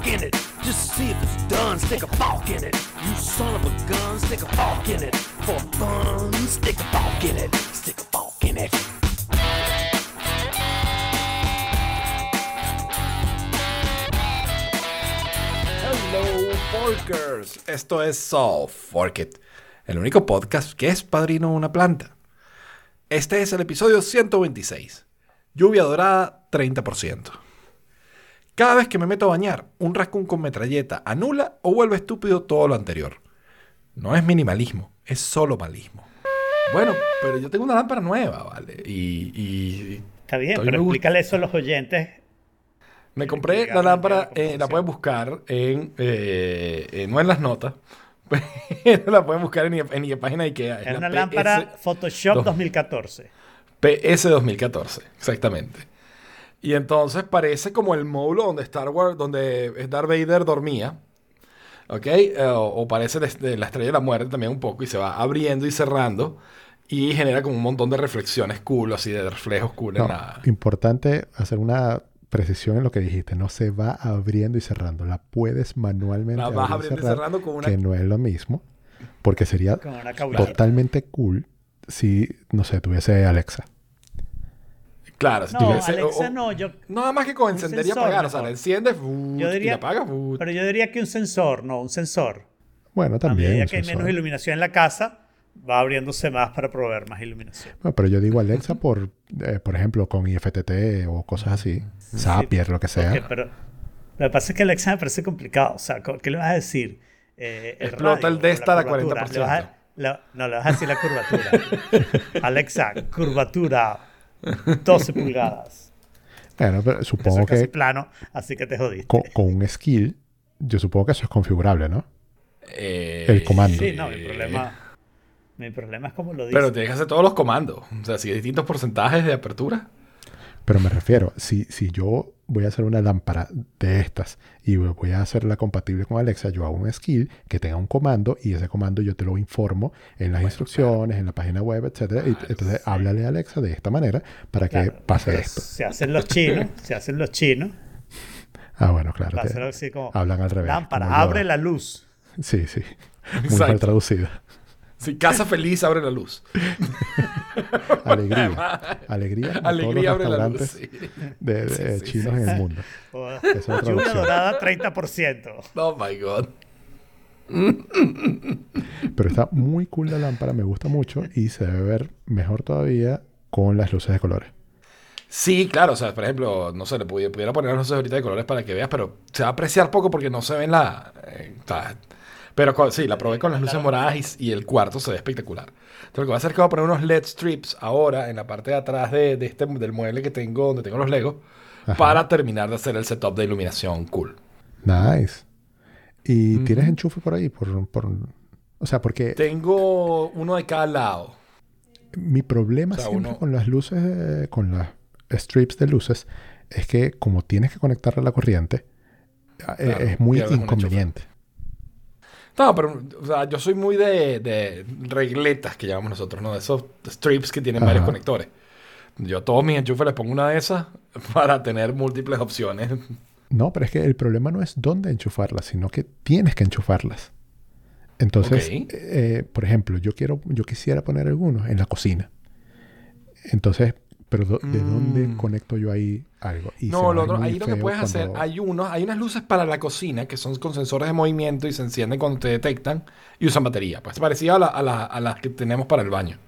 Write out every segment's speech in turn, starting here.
walk in it. Just to see if it's done, stick a fork in it. You son of a gun, stick a fork in it. For fun, stick a fork in it. Stick a fork in it. Hello, Forkers. Esto es So Fork It, el único podcast que es padrino de una planta. Este es el episodio 126. Lluvia dorada, 30%. Cada vez que me meto a bañar, un rascón con metralleta anula o vuelve estúpido todo lo anterior. No es minimalismo, es solo malismo. Bueno, pero yo tengo una lámpara nueva, ¿vale? Y. y Está bien, pero explícale eso a los oyentes. Me compré la lámpara, eh, la pueden buscar en, eh, eh, no en las notas, pero la pueden buscar en, mi- en mi página de Ikea. Es la una PS lámpara Photoshop dos- 2014. PS 2014, exactamente. Y entonces parece como el módulo donde Star Wars, donde Darth Vader dormía. ¿Ok? Eh, o, parece de, de la estrella de la muerte también un poco y se va abriendo y cerrando y genera como un montón de reflexiones cool, así de reflejos cool en No, la... importante hacer una precisión en lo que dijiste. No se va abriendo y cerrando. La puedes manualmente La vas abrir abriendo y cerrar, cerrando con una... que no es lo mismo. Porque sería totalmente cool si, no sé, tuviese Alexa. Claro, si No, Alexa o- no. Yo, Nada más que con encender y apagar. O sea, mejor. la enciendes uh, yo y diría, la apagas. uh. pero yo diría que un sensor, no, un sensor. Bueno, A también. medida un que hay menos iluminación en la casa, va abriéndose más para proveer más iluminación. Pero yo digo Alexa por, eh, por ejemplo, con IFTT o cosas así. Zapier, lo que sea. Ok, pero lo que pasa es que Alexa me parece complicado. O sea, ¿co- ¿qué le vas a decir? Eh, Explota el o Desta la a curvatura. 40%. Le vas a- la- no, le vas a decir la curvatura. Alexa, curvatura 12 pulgadas. Bueno, pero Eso supongo es casi que plano, así que te jodiste. con, con un skill, yo supongo que eso es configurable, ¿no? Eh, el comando. Sí, no, mi problema, mi problema es como lo dice. Pero tienes que hacer todos los comandos. O sea, si hay distintos porcentajes de apertura. Pero me refiero, si, si yo voy a hacer una lámpara de estas y voy a hacerla compatible con Alexa, yo hago un skill que tenga un comando y ese comando yo te lo informo en las instrucciones, en la página web, etcétera. Y entonces háblale a Alexa de esta manera para que Claro, pase esto. Se hacen los chinos, se hacen los chinos. Ah, bueno, claro. Te- así como hablan al revés. lámpara, abre la luz. Sí, sí. Muy Exacto. mal traducida. Si casa feliz, abre la luz. Alegría. Alegría. Alegría, todos abre los la luz. sí. de, de Sí, sí, chinos sí, en el mundo. Es Lluvia dorada 30%. Oh my God. Pero está muy cool la lámpara, me gusta mucho y se debe ver mejor todavía con las luces de colores. Sí, claro. O sea, por ejemplo, no sé, le pudiera, poner las luces ahorita de colores para que veas, pero se va a apreciar poco porque no se ven la. eh, o sea, pero con- sí, la probé con las luces moradas y, y el cuarto se ve espectacular. Entonces, lo que voy a hacer es que voy a poner unos LED strips ahora en la parte de atrás de, de este, del mueble que tengo, donde tengo los Legos, Ajá. para terminar de hacer el setup de iluminación cool. Nice. ¿Y tienes enchufe por ahí? Por, por- O sea, porque Tengo uno de cada lado. mi problema O sea, siempre uno- con las luces, eh, con las strips de luces, es que como tienes que conectarle a la corriente, eh, Claro, es muy inconveniente. No, pero o sea, yo soy muy de, de regletas que llamamos nosotros, ¿no? De esos strips que tienen varios conectores. Yo a todos mis enchufes les pongo una de esas para tener múltiples opciones. No, pero es que el problema no es dónde enchufarlas, sino que tienes que enchufarlas. Entonces, eh, por ejemplo, yo quiero, yo quisiera poner algunos en la cocina. Entonces, pero do- ¿de dónde Mm. conecto yo ahí algo? Y no, lo otro- ahí lo que puedes hacer, cuando- hay unos, hay unas luces para la cocina que son con sensores de movimiento y se encienden cuando te detectan y usan batería. Pues parecida a, la- a la- a las que tenemos para el baño.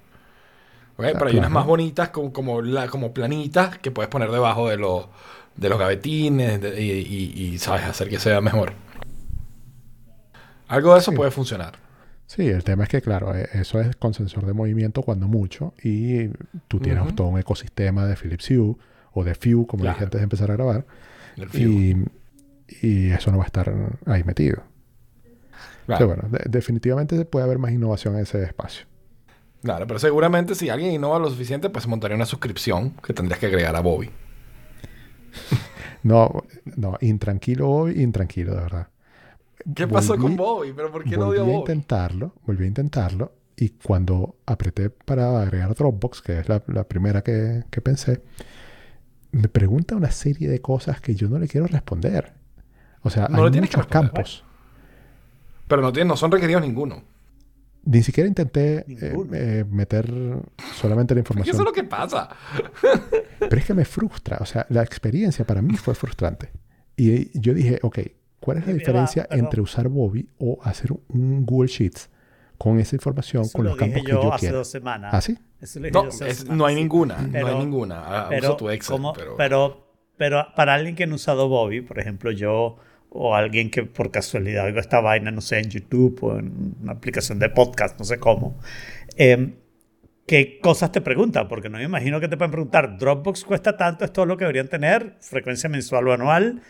¿Ok? Pero hay unas más bonitas como, como, la- como planitas que puedes poner debajo de, los de los gavetines de- y, y- y, sabes hacer que sea mejor. Algo de eso Sí. puede funcionar. Sí, el tema es que, claro, eh, eso es con sensor de movimiento cuando mucho y tú tienes todo un ecosistema de Philips Hue o de View, como Claro. dije antes de empezar a grabar, y, y eso no va a estar ahí metido. Claro. Bueno, de- definitivamente puede haber más innovación en ese espacio. Claro, pero seguramente si alguien innova lo suficiente, pues montaría una suscripción que tendrías que agregar a Bobby. No, no, intranquilo hoy, intranquilo, de verdad. ¿Qué pasó con Volví- Bobby? ¿Pero por qué no volví dio a Bobby? intentarlo, volví a intentarlo y cuando apreté para agregar Dropbox, que es la, la primera que, que pensé, me pregunta una serie de cosas que yo no le quiero responder. O sea, No hay tienes que muchos responder. campos. Pero no, tienen, no son requeridos ninguno. Ni siquiera intenté eh, Ninguno. eh, meter solamente la información. eso es lo que pasa. Pero es que me frustra. O sea, la experiencia para mí fue frustrante. Y yo dije, ok, ¿cuál es la Eh, va, diferencia entre usar Bobby o hacer un Google Sheets con esa información, Eso con lo los dije campos que yo yo hace quiero? dos semanas. ¿Ah, sí? Eso lo dije No, yo hace dos es- semanas, no hay sí. ninguna. no Pero- hay ninguna. Ah, pero, usa tu Excel. como- pero... pero, pero para alguien que no ha usado Bobby, por ejemplo, yo o alguien que por casualidad oigo esta vaina, no sé, en YouTube o en una aplicación de podcast, no sé cómo, eh, ¿qué cosas te preguntan? Porque no me imagino que te pueden preguntar, Dropbox cuesta tanto, es todo lo que deberían tener, frecuencia mensual o anual,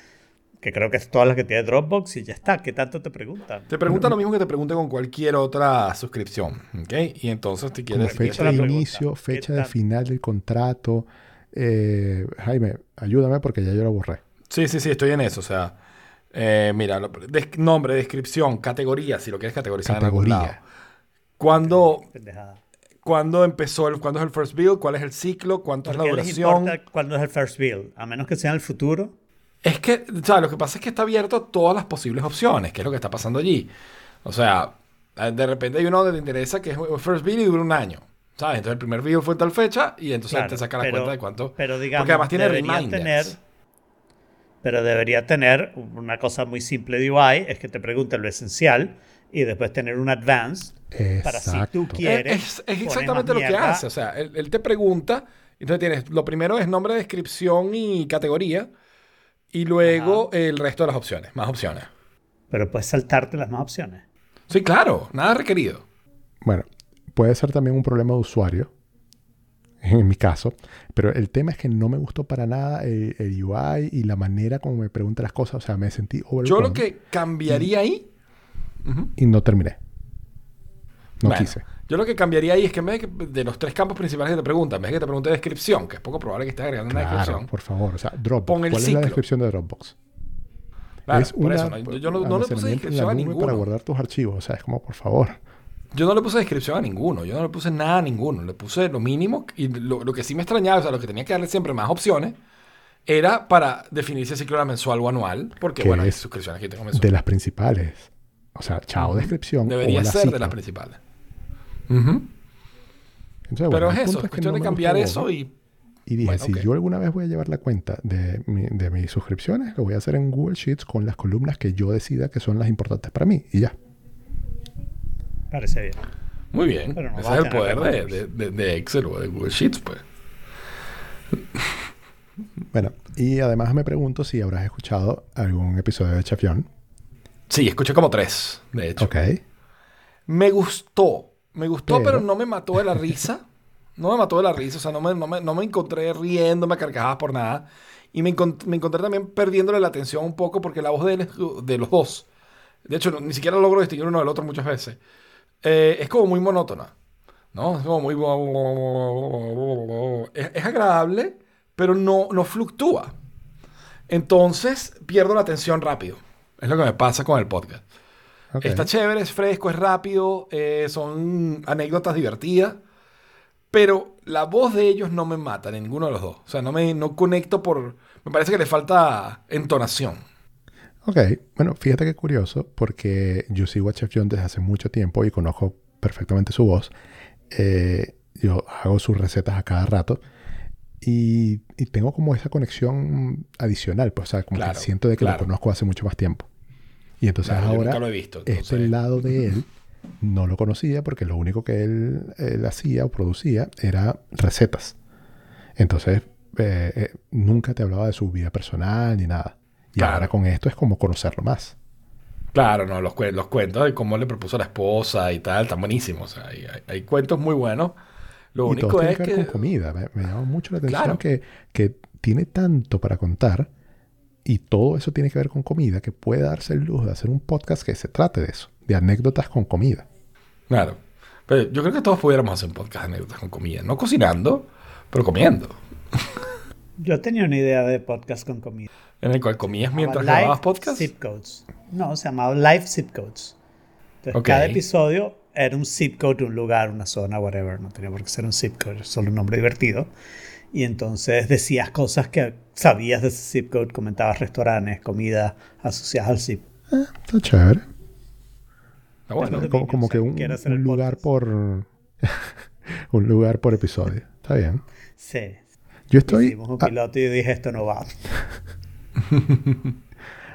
que creo que es todas las que tiene Dropbox y ya está, ¿qué tanto te preguntan? Te pregunta lo mismo que te pregunte con cualquier otra suscripción. ¿Ok? Y entonces te Como quieres. fecha es la de pregunta. inicio, ¿Qué fecha de final del contrato. Eh, Jaime, ayúdame porque ya yo lo borré. Sí, sí, sí, estoy en eso. O sea, eh, mira, lo- des- nombre, descripción, categoría, si lo quieres categorizar en algún Categoría. lado. ¿Cuándo, empezó el, cuándo es el first build? ¿Cuál es el ciclo? ¿Cuánto es ¿Por la duración? importa cuándo es el first build? A menos que sea en el futuro. Es que, o sea, lo que pasa es que está abierto a todas las posibles opciones, que es lo que está pasando allí. O sea, eh, de repente hay uno donde te interesa que es first build y dura un año. ¿Sabes? Entonces el primer build fue tal fecha y entonces Claro, te saca la pero- cuenta de cuánto. Pero digamos, Porque además tiene debería reminders. tener, pero debería tener una cosa muy simple de UI, es que te pregunte lo esencial y después tener un advanced para si tú Exacto. quieres. Es, exactamente lo que hace. O sea, él, él te pregunta, entonces tienes, lo primero es nombre, descripción y categoría, y luego el resto de las opciones, más opciones. Pero puedes saltarte las más opciones. Sí, claro, nada requerido. Bueno, puede ser también un problema de usuario, en mi caso, pero el tema es que no me gustó para nada el, el UI y la manera como me pregunta las cosas. O sea, me sentí Yo overwhelmed lo que cambiaría ahí, y no terminé. No bueno, quise. Yo lo que cambiaría ahí es que en vez de, que- de los tres campos principales que te preguntan, en vez de que te pregunte descripción, que es poco probable que estés agregando una descripción. por favor. O sea, Dropbox. Pon el ¿Cuál es ciclo. la descripción de Dropbox? Claro, es por una eso, no, yo, no, no le puse descripción a ninguno. para guardar tus archivos. O sea, es como, por favor. Yo no le puse descripción a ninguno, yo no le puse nada a ninguno, le puse lo mínimo y lo, lo que sí me extrañaba, o sea, lo que tenía que darle siempre más opciones, era para definir si el ciclo era mensual o anual, porque Que bueno, hay es suscripciones que tengo mensual. De las principales. O sea, chao descripción. Debería o ser de las principales. Entonces, Pero es eso, es que cuestión no de cambiar eso y... Y dije, Bueno, si yo alguna vez voy a llevar la cuenta de, mi- de mis suscripciones, lo voy a hacer en Google Sheets con las columnas que yo decida que son las importantes para mí. Y ya. Parece bien. Muy bien, no ese es el poder de, recursos. de- de- de Excel o de Google Sheets, pues. Bueno, y además me pregunto si habrás escuchado algún episodio de Chafión. Sí, escuché como tres, de hecho. Ok. Me gustó, me gustó, pero, Pero- no me mató de la risa. No me mató de la risa, o sea, no me, no me, no me encontré riéndome a carcajadas por nada. Y me, encont- me encontré también perdiéndole la atención un poco porque la voz de, él es- de los dos, de hecho, no- ni siquiera logro distinguir uno del otro muchas veces, eh, es como muy monótona. ¿No? Es como muy... Es, es agradable, pero no, no fluctúa. Entonces, pierdo la atención rápido. Es lo que me pasa con el podcast. Ok. Está chévere, es fresco, es rápido, eh, son anécdotas divertidas, pero la voz de ellos no me mata, ni ninguno de los dos. O sea, no me no conecto por... Me parece que le falta entonación. Ok, bueno, fíjate qué curioso, porque yo sigo a Chef John desde hace mucho tiempo y conozco perfectamente su voz. Eh, yo hago sus recetas a cada rato y, y tengo como esa conexión adicional, pues, o sea, como Claro, que siento de que claro. lo conozco hace mucho más tiempo. Y entonces Claro, ahora, lo he visto, este lado de él no lo conocía porque lo único que él, él hacía o producía era recetas. Entonces, eh, eh, nunca te hablaba de su vida personal ni nada. Y Claro. ahora con esto es como conocerlo más. Claro, no, los, los cuentos de cómo le propuso a la esposa y tal, están buenísimos. O sea, hay, hay- hay cuentos muy buenos. Lo y único todo tiene es que ver que... con comida. Me, me llama mucho la atención Claro. que, que tiene tanto para contar y todo eso tiene que ver con comida que puede darse el lujo de hacer un podcast que se trate de eso, de anécdotas con comida. Claro. Pero yo creo que todos pudiéramos hacer un podcast de anécdotas con comida. No cocinando, pero comiendo. Yo tenía una idea de podcast con comida. En el cual comías mientras grababas podcast. Zip Codes. No, se llamaba Live Zip Codes. Entonces, Ok. cada episodio era un zip code, un lugar, una zona, whatever. No tenía por qué ser un zip code, solo un nombre divertido. Y entonces decías cosas que sabías de ese zip code, comentabas restaurantes, comida asociadas al zip. Eh, está chévere. Está bueno. Como, como que un, lugar podcast. por un lugar por episodio. Está bien. Sí. Yo estoy Hicimos un piloto y dije esto no va.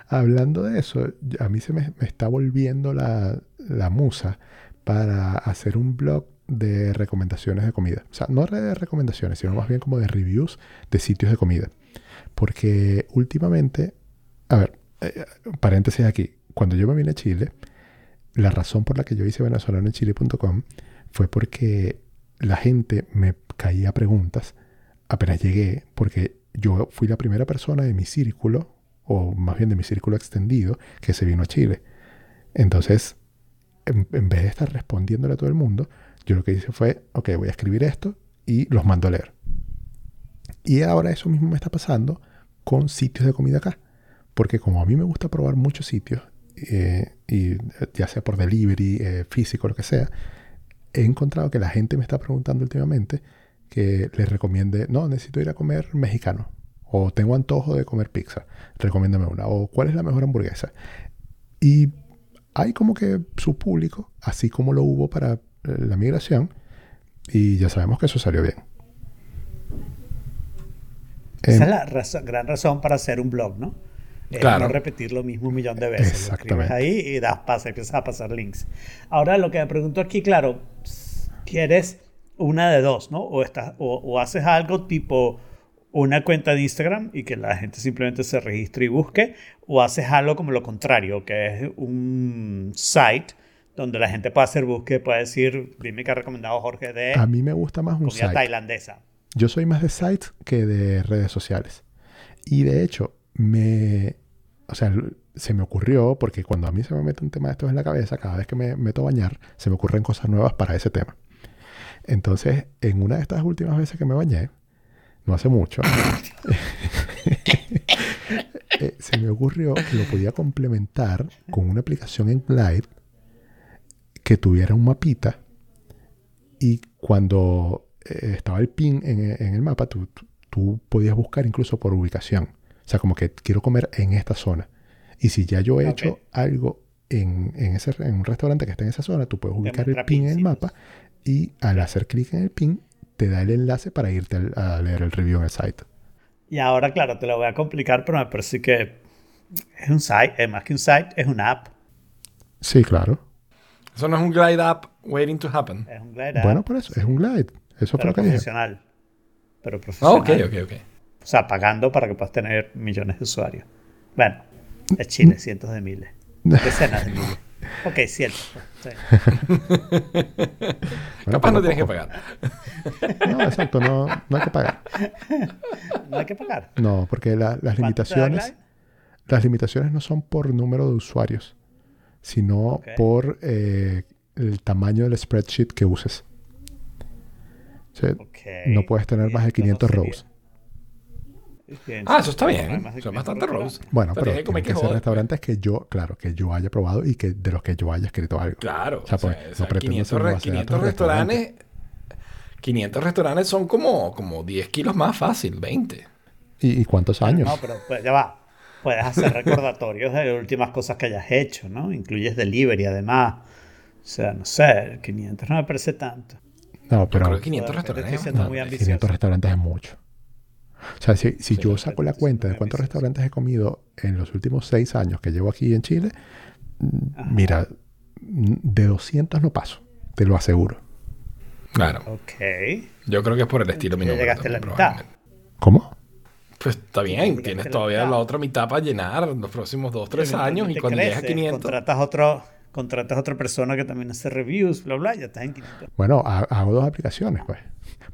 hablando de eso. A mí se me, me está volviendo la, la musa para hacer un blog de recomendaciones de comida. O sea, no de recomendaciones, sino más bien como de reviews de sitios de comida. Porque últimamente, a ver, eh, paréntesis aquí, cuando yo me vine a Chile, la razón por la que yo hice venezolanoenchile.com fue porque la gente me caía preguntas apenas llegué, porque yo fui la primera persona de mi círculo, o más bien de mi círculo extendido, que se vino a Chile. Entonces, en, en vez de estar respondiéndole a todo el mundo, yo lo que hice fue, ok, voy a escribir esto y los mando a leer. Y ahora eso mismo me está pasando con sitios de comida acá. Porque como a mí me gusta probar muchos sitios, eh, y ya sea por delivery, eh, físico, lo que sea, he encontrado que la gente me está preguntando últimamente que les recomiende, no, necesito ir a comer mexicano. O tengo antojo de comer pizza. Recomiéndame una. O cuál es la mejor hamburguesa. Y hay como que su público, así como lo hubo para la migración. Y ya sabemos que eso salió bien. Esa Em, es la gran razón para hacer un blog, ¿no? Es Claro. no repetir lo mismo un millón de veces. Lo Exactamente. ahí y das pase, empiezas a pasar links. Ahora, lo que me pregunto aquí, claro, quieres una de dos, ¿no? O, estás, o, o haces algo tipo una cuenta de Instagram y que la gente simplemente se registre y busque, o haces algo como lo contrario, que es un site donde la gente puede hacer búsqueda, puede decir, dime que ha recomendado Jorge de a mí me gusta más un comida site. tailandesa. Yo soy más de sites que de redes sociales. Y de hecho, me. O sea, se me ocurrió, porque cuando a mí se me mete un tema de estos en la cabeza, cada vez que me meto a bañar, se me ocurren cosas nuevas para ese tema. Entonces, en una de estas últimas veces que me bañé, no hace mucho, eh, se me ocurrió que lo podía complementar con una aplicación en Glide que tuviera un mapita y cuando eh, estaba el pin en, en el mapa, tú, tú- tú podías buscar incluso por ubicación. O sea, como que quiero comer en esta zona. Y si ya yo he hecho algo en, en ese, en un restaurante que está en esa zona, tú puedes ubicar el pin en el mapa y al hacer clic en el pin, te da el enlace para irte a leer el review en el site. Y ahora, claro, te lo voy a complicar, pero me parece que es un site, es más que un site, es una app. Sí, claro. Eso no es un glide up waiting to happen. Es un glide app, Bueno, por eso, es un glide. Eso fue pero lo que dije. profesional. Pero Ah, profesional. ok, ok, ok. O sea, pagando para que puedas tener millones de usuarios. Bueno, es Chile, cientos de miles. Decenas de miles. Ok, cientos. pues, sí. Bueno, Capaz no poco tienes que pagar. No, exacto, no, no hay que pagar. No hay que pagar. No, porque la- las ¿Cuánto te da limitaciones, las limitaciones no son por número de usuarios, sino por eh, el tamaño del spreadsheet que uses. O sea, Ok. No puedes tener más de esto no 500 sería- rows. Ah, eso está bien. Son 500 bastante rows. Bueno, O sea, pero tienes que tienen que ser restaurantes que yo, claro, que yo haya probado y que de los que yo haya escrito algo. Claro. O sea, pues, no pretendo 500, ser una re- base de 500 datos de restaurantes. 500 restaurantes son como, como 10 kilos más fácil, 20. ¿Y, y cuántos años? No, pero pues, ya va. Puedes hacer recordatorios de las últimas cosas que hayas hecho, ¿no? Incluyes delivery, además. O sea, no sé, 500 no me parece tanto. No, pero creo que 500 de repente restaurantes. muy. 500 restaurantes es mucho. O sea, si, si Sí, yo saco la cuenta de cuántos restaurantes he comido en los últimos seis años que llevo aquí en Chile, Ajá. mira, de 200 no paso, te lo aseguro. Claro. Ok. Yo creo que es por el estilo Ya llegaste a la mitad. probablemente. ¿Cómo? Pues está bien, a tienes todavía la otra mitad para llenar en los próximos 2, 3 Pero años y cuando llegues a creces, 500. Contratas otro, contratas otra persona que también hace reviews, bla, bla, ya estás en 500. Bueno, ha- hago dos aplicaciones, pues.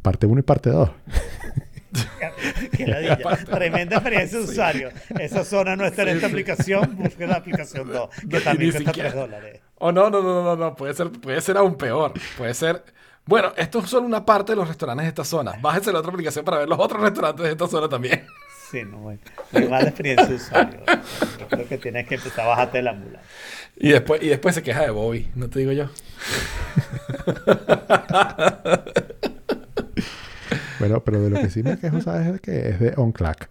Parte 1 y parte 2. Qué ladilla. Tremenda experiencia de usuario. Esa zona no está en esta aplicación, busque la aplicación 2, que también cuesta siquiera- 3 dólares. Oh, no, no, no, no, no, puede ser, puede ser aún peor. Puede ser. Bueno, esto es solo una parte de los restaurantes de esta zona. Bájese la otra aplicación para ver los otros restaurantes de esta zona también. Sí, no, bueno. Muy mala experiencia de usuario. Yo creo que tienes que empezar a bajarte de la mula. Y después, y después se queja de Bobby, no te digo yo. Bueno, pero, de lo que sí me quejo, ¿sabes de qué? Es de OnClack.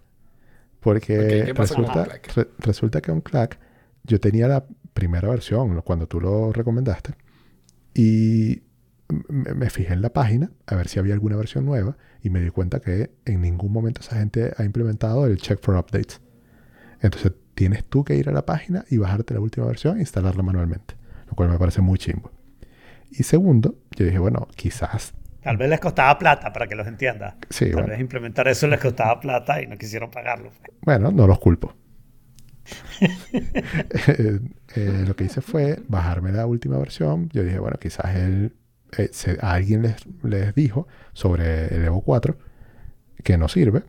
Porque Ok, ¿qué pasa con resulta, OnClack? re- resulta que OnClack, yo tenía la primera versión cuando tú lo recomendaste. Y me, fijé en la página a ver si había alguna versión nueva. Y me di cuenta que en ningún momento esa gente ha implementado el check for updates. Entonces tienes tú que ir a la página y bajarte la última versión e instalarla manualmente. Lo cual me parece muy chimbo. Y segundo, yo dije, bueno, quizás Tal vez les costaba plata, para que los entienda. Sí, Tal bueno. vez implementar eso les costaba plata y no quisieron pagarlo. Bueno, no los culpo. Eh, eh, lo que hice fue bajarme la última versión. Yo dije, bueno, quizás él, eh, se- a alguien les, les dijo sobre el Evo 4 que no sirve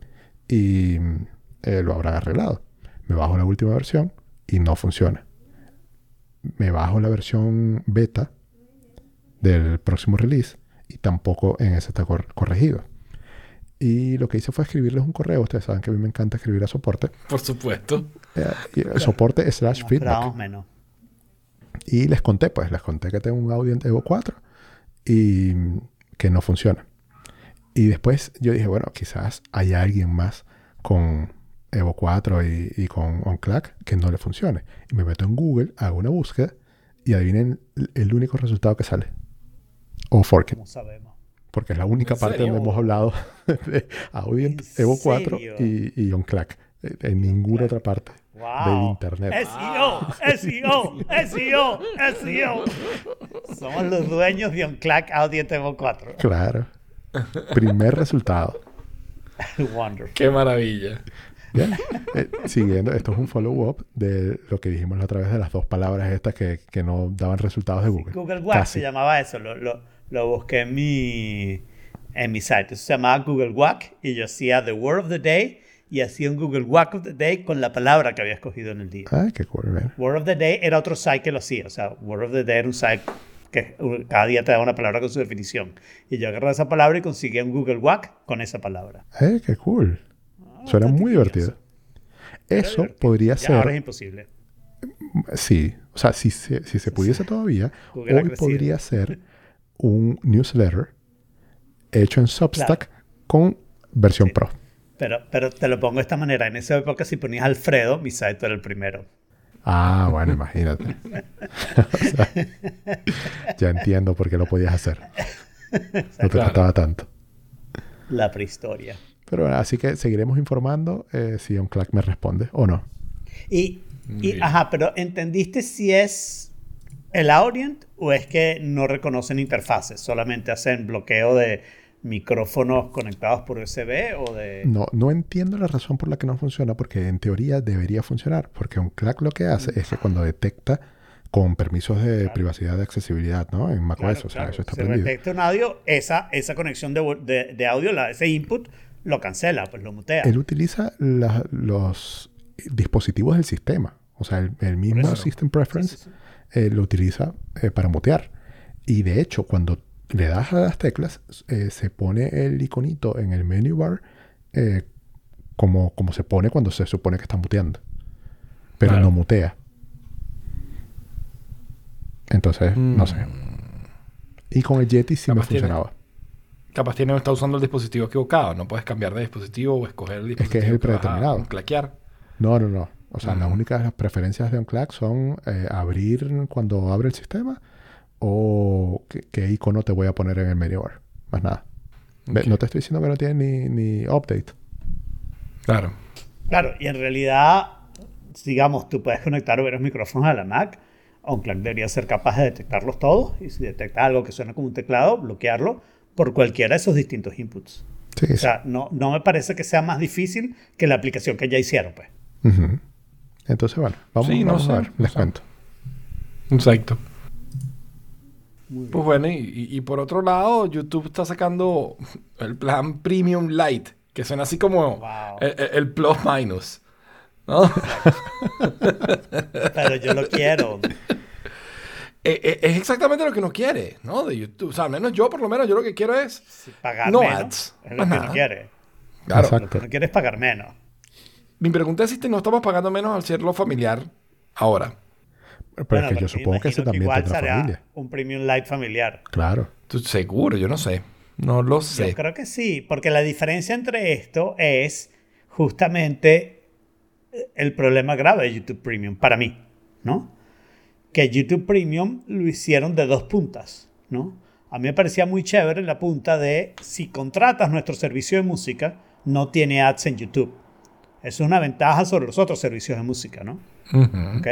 y mm, eh, lo habrán arreglado. Me bajo la última versión y no funciona. Me bajo la versión beta del próximo release y tampoco en ese está cor- corregido. Y lo que hice fue escribirles un correo. Ustedes saben que a mí me encanta escribir a soporte. Por supuesto. Eh, y, soporte slash feedback. menos. Y les conté, pues, les conté que tengo un audio en Evo 4 y que no funciona. Y después yo dije, bueno, quizás haya alguien más con Evo 4 y, y con OnClack que no le funcione. Y me meto en Google, hago una búsqueda y adivinen el- el único resultado que sale. O Forkit, Como sabemos. porque es la única ¿En parte serio? donde hemos hablado de ¿En Evo 4 serio? y, y OnClack. En en ninguna otra parte del Wow. internet. SEO, SEO, SEO, SEO. Somos los dueños de OnClack Audio Evo 4. Claro. Primer resultado. Wonderful. Qué maravilla. Bien. Eh, siguiendo, esto es un follow-up de lo que dijimos la otra vez de las dos palabras estas que, que no daban resultados de Google. Google Wack Casi. se llamaba eso. Lo, lo, lo busqué en mi, en mi site. Eso se llamaba Google Wack y yo hacía The Word of the Day y hacía un Google Wack of the Day con la palabra que había escogido en el día. Ay, qué cool. bien. Word of the Day era otro site que lo hacía. O sea, Word of the Day era un site que cada día te da una palabra con su definición. Y yo agarré esa palabra y conseguí un Google Wack con esa palabra. Eh, qué cool. Suena bastante muy divertido. Eso divertido. podría Ya ahora es ser, imposible. sí, o sea, si se, si se pudiese todavía, Google hoy podría ser un newsletter hecho en Substack con versión Pro. Pero, pero te lo pongo de esta manera. En esa época, si ponías Alfredo, mi site era el primero. Ah, bueno, imagínate. O sea, ya entiendo por qué lo podías hacer. No te Claro. costaba tanto. La prehistoria. Pero bueno, así que seguiremos informando eh, si OnClack me responde o no. Y, y ajá, pero ¿entendiste si es el Audient o es que no reconocen interfaces? Solamente hacen bloqueo de micrófonos conectados por USB o de... No, no entiendo la razón por la que no funciona, porque en teoría debería funcionar. Porque OnClack lo que hace es que cuando detecta con permisos de privacidad de accesibilidad, ¿no? En macOS, Claro, o sea, claro. eso está Si aprendido. detecta un audio, esa, esa conexión de, de- de audio, la- ese input, lo cancela, pues lo mutea. Él utiliza la- los dispositivos del sistema. O sea, el, el mismo. System Preference eh, lo utiliza eh, para mutear. Y de hecho, cuando le das a las teclas, eh, se pone el iconito en el menu bar eh, como, como se pone cuando se supone que está muteando. Pero Claro. no mutea. Entonces, no sé. Y con el Yeti sí me Mm. Capaz tiene- funcionaba. Capaz tiene está usando el dispositivo equivocado. No puedes cambiar de dispositivo o escoger el que es dispositivo el vas a predeterminado. claquear. No, no, no. O sea, las Mm. únicas preferencias de OnClack son eh, abrir cuando abre el sistema o qué, qué icono te voy a poner en el menu bar. Más nada. No te estoy diciendo que no tiene ni, ni update. Claro. Claro, y en realidad, digamos, tú puedes conectar varios micrófonos a la Mac. OnClack debería ser capaz de detectarlos todos y si detecta algo que suena como un teclado, bloquearlo por cualquiera de esos distintos inputs. Sí, O sea, no, no me parece que sea más difícil que la aplicación que ya hicieron, pues. Entonces, bueno, vamos, Sí, no vamos sé, a ver. no Les sé. cuento. Exacto. Pues bueno, y, por otro lado, YouTube está sacando el plan Premium Lite, que suena así como Wow. el, plus minus. ¿no? Pero yo lo quiero. Eh, eh, es exactamente lo que uno quiere, ¿no? De YouTube. O sea, al menos yo, por lo menos, yo lo que quiero es. Pagar No menos. ads, Es lo que uno quiere. Claro. Exacto. Lo que uno quiere es pagar menos. Mi pregunta es si te- no estamos pagando menos al serlo familiar ahora. Pero Bueno, es que yo supongo que ese imagino también igual tendrá será familia. Un premium light familiar. Claro. Tú- seguro, yo no sé. No lo Yo sé. creo que sí, porque la diferencia entre esto es justamente el problema grave de YouTube Premium, para mí, ¿no? Que YouTube Premium lo hicieron de dos puntas, ¿no? A mí me parecía muy chévere la punta de si contratas nuestro servicio de música, no tiene ads en YouTube. Eso es una ventaja sobre los otros servicios de música, ¿no? Ujú. ¿ok?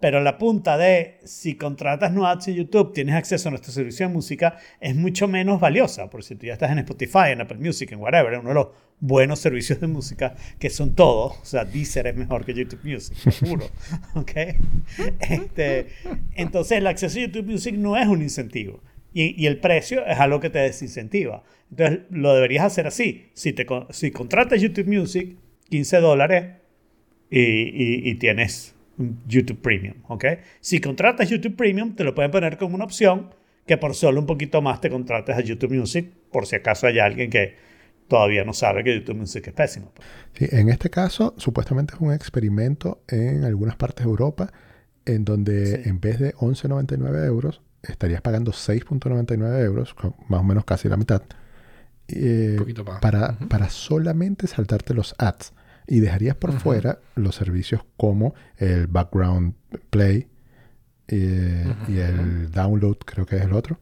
Pero la punta de si contratas no ads en YouTube, tienes acceso a nuestro servicio de música, es mucho menos valiosa. Por si tú ya estás en Spotify, en Apple Music, en whatever, uno de los buenos servicios de música que son todos. O sea, Deezer es mejor que YouTube Music, seguro. ¿ok? Este, entonces, el acceso a YouTube Music no es un incentivo. Y, y el precio es algo que te desincentiva. Entonces, lo deberías hacer así. Si, te, si contratas YouTube Music, 15 dólares y, y- y tienes YouTube Premium, ¿ok? Si contratas YouTube Premium, te lo pueden poner como una opción que por solo un poquito más te contrates a YouTube Music, por si acaso hay alguien que todavía no sabe que YouTube Music es pésimo. Sí, en este caso, supuestamente es un experimento en algunas partes de Europa en donde Sí. en vez de 11,99 euros, estarías pagando 6,99 euros, más o menos casi la mitad, eh, Un poquito más. para, para solamente saltarte los ads. Y dejarías por fuera los servicios como el background play eh, y el download, creo que es el otro.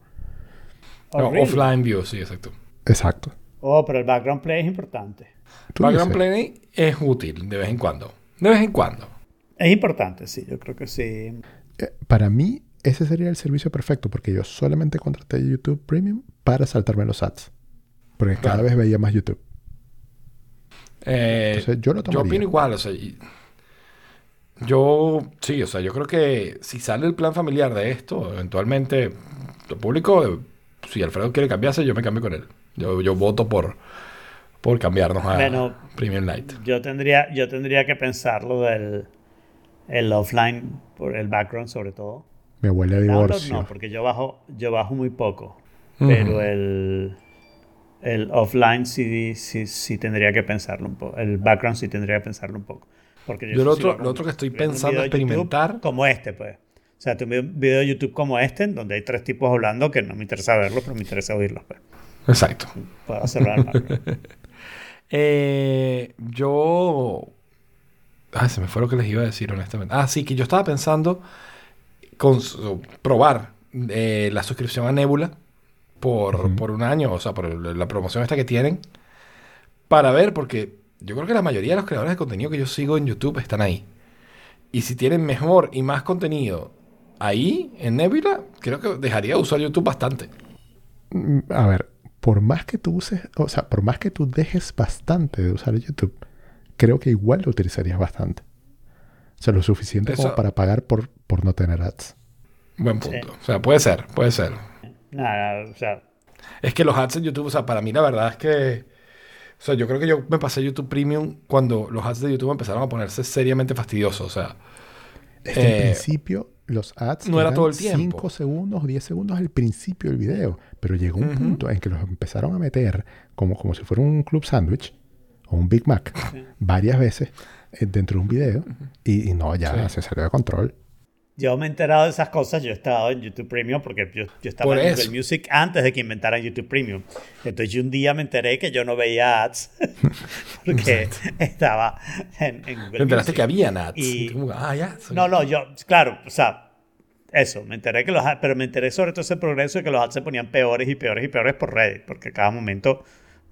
Oh, No, really? Offline view, sí, exacto. Exacto. Oh, pero el background play es importante. Background dices, Play es útil de vez en cuando. De vez en cuando. Es importante, sí, yo creo que sí. eh, para mí, ese sería el servicio perfecto porque yo solamente contraté YouTube Premium para saltarme los ads. Porque cada vez veía más YouTube. Eh, Entonces, yo lo yo opino igual, o sea, y- yo sí, o sea, yo creo que si sale el plan familiar de esto, eventualmente lo público, si Alfredo quiere cambiarse, yo me cambio con él. Yo, yo voto por, por cambiarnos a Bueno. Premium Light. Yo tendría, yo tendría que pensarlo del el offline, por el background sobre todo. Me huele a Download divorcio. no, porque yo bajo, yo bajo muy poco. Pero el, el offline sí, sí, sí tendría que pensarlo un poco. El background sí tendría que pensarlo un poco. Porque Yo lo sí otro- lo otro que estoy pensando YouTube experimentar- Como este, pues. O sea, tuve un video de YouTube como este, en donde hay tres tipos hablando que no me interesa verlos, pero me interesa oírlos. Pues. Exacto. Puedo hacerlo. Eh, yo. Ay, se me fue lo que les iba a decir, honestamente. Ah, sí, que yo estaba pensando con, probar eh, la suscripción a Nebula por, Ujú. por un año, o sea, por la promoción esta que tienen, para ver, porque yo creo que la mayoría de los creadores de contenido que yo sigo en YouTube están ahí. Y si tienen mejor y más contenido ahí, en Nebula, creo que dejaría de usar YouTube bastante. Mm, A ver, por más que tú uses, o sea, por más que tú dejes bastante de usar YouTube, creo que igual lo utilizarías bastante. O sea, lo suficiente como para pagar por, por no tener ads. Buen punto. O sea, puede ser, puede ser. Nada, o sea, Es que los ads en YouTube, o sea, para mí la verdad es que. O sea, yo creo que yo me pasé YouTube Premium cuando los ads de YouTube empezaron a ponerse seriamente fastidiosos. O sea, Es que al Eh, principio los ads no era todo el tiempo. 5 segundos, 10 segundos al principio del video. Pero llegó un punto en que los empezaron a meter como, como si fuera un club sándwich o un Big Mac varias veces eh, dentro de un video. y, y no, ya Sí. se salió de control. Yo me he enterado de esas cosas, yo he estado en YouTube Premium porque yo, yo estaba Por en. Google Music antes de que inventaran YouTube Premium. Entonces yo un día me enteré que yo no veía ads porque estaba en, en Google te enteraste Music. que había ads. Y- ah, ya. soy- No, no, yo, claro, o sea, eso, me enteré que los ads, pero me enteré sobre todo ese progreso de que los ads se ponían peores y peores y peores por Reddit, porque cada momento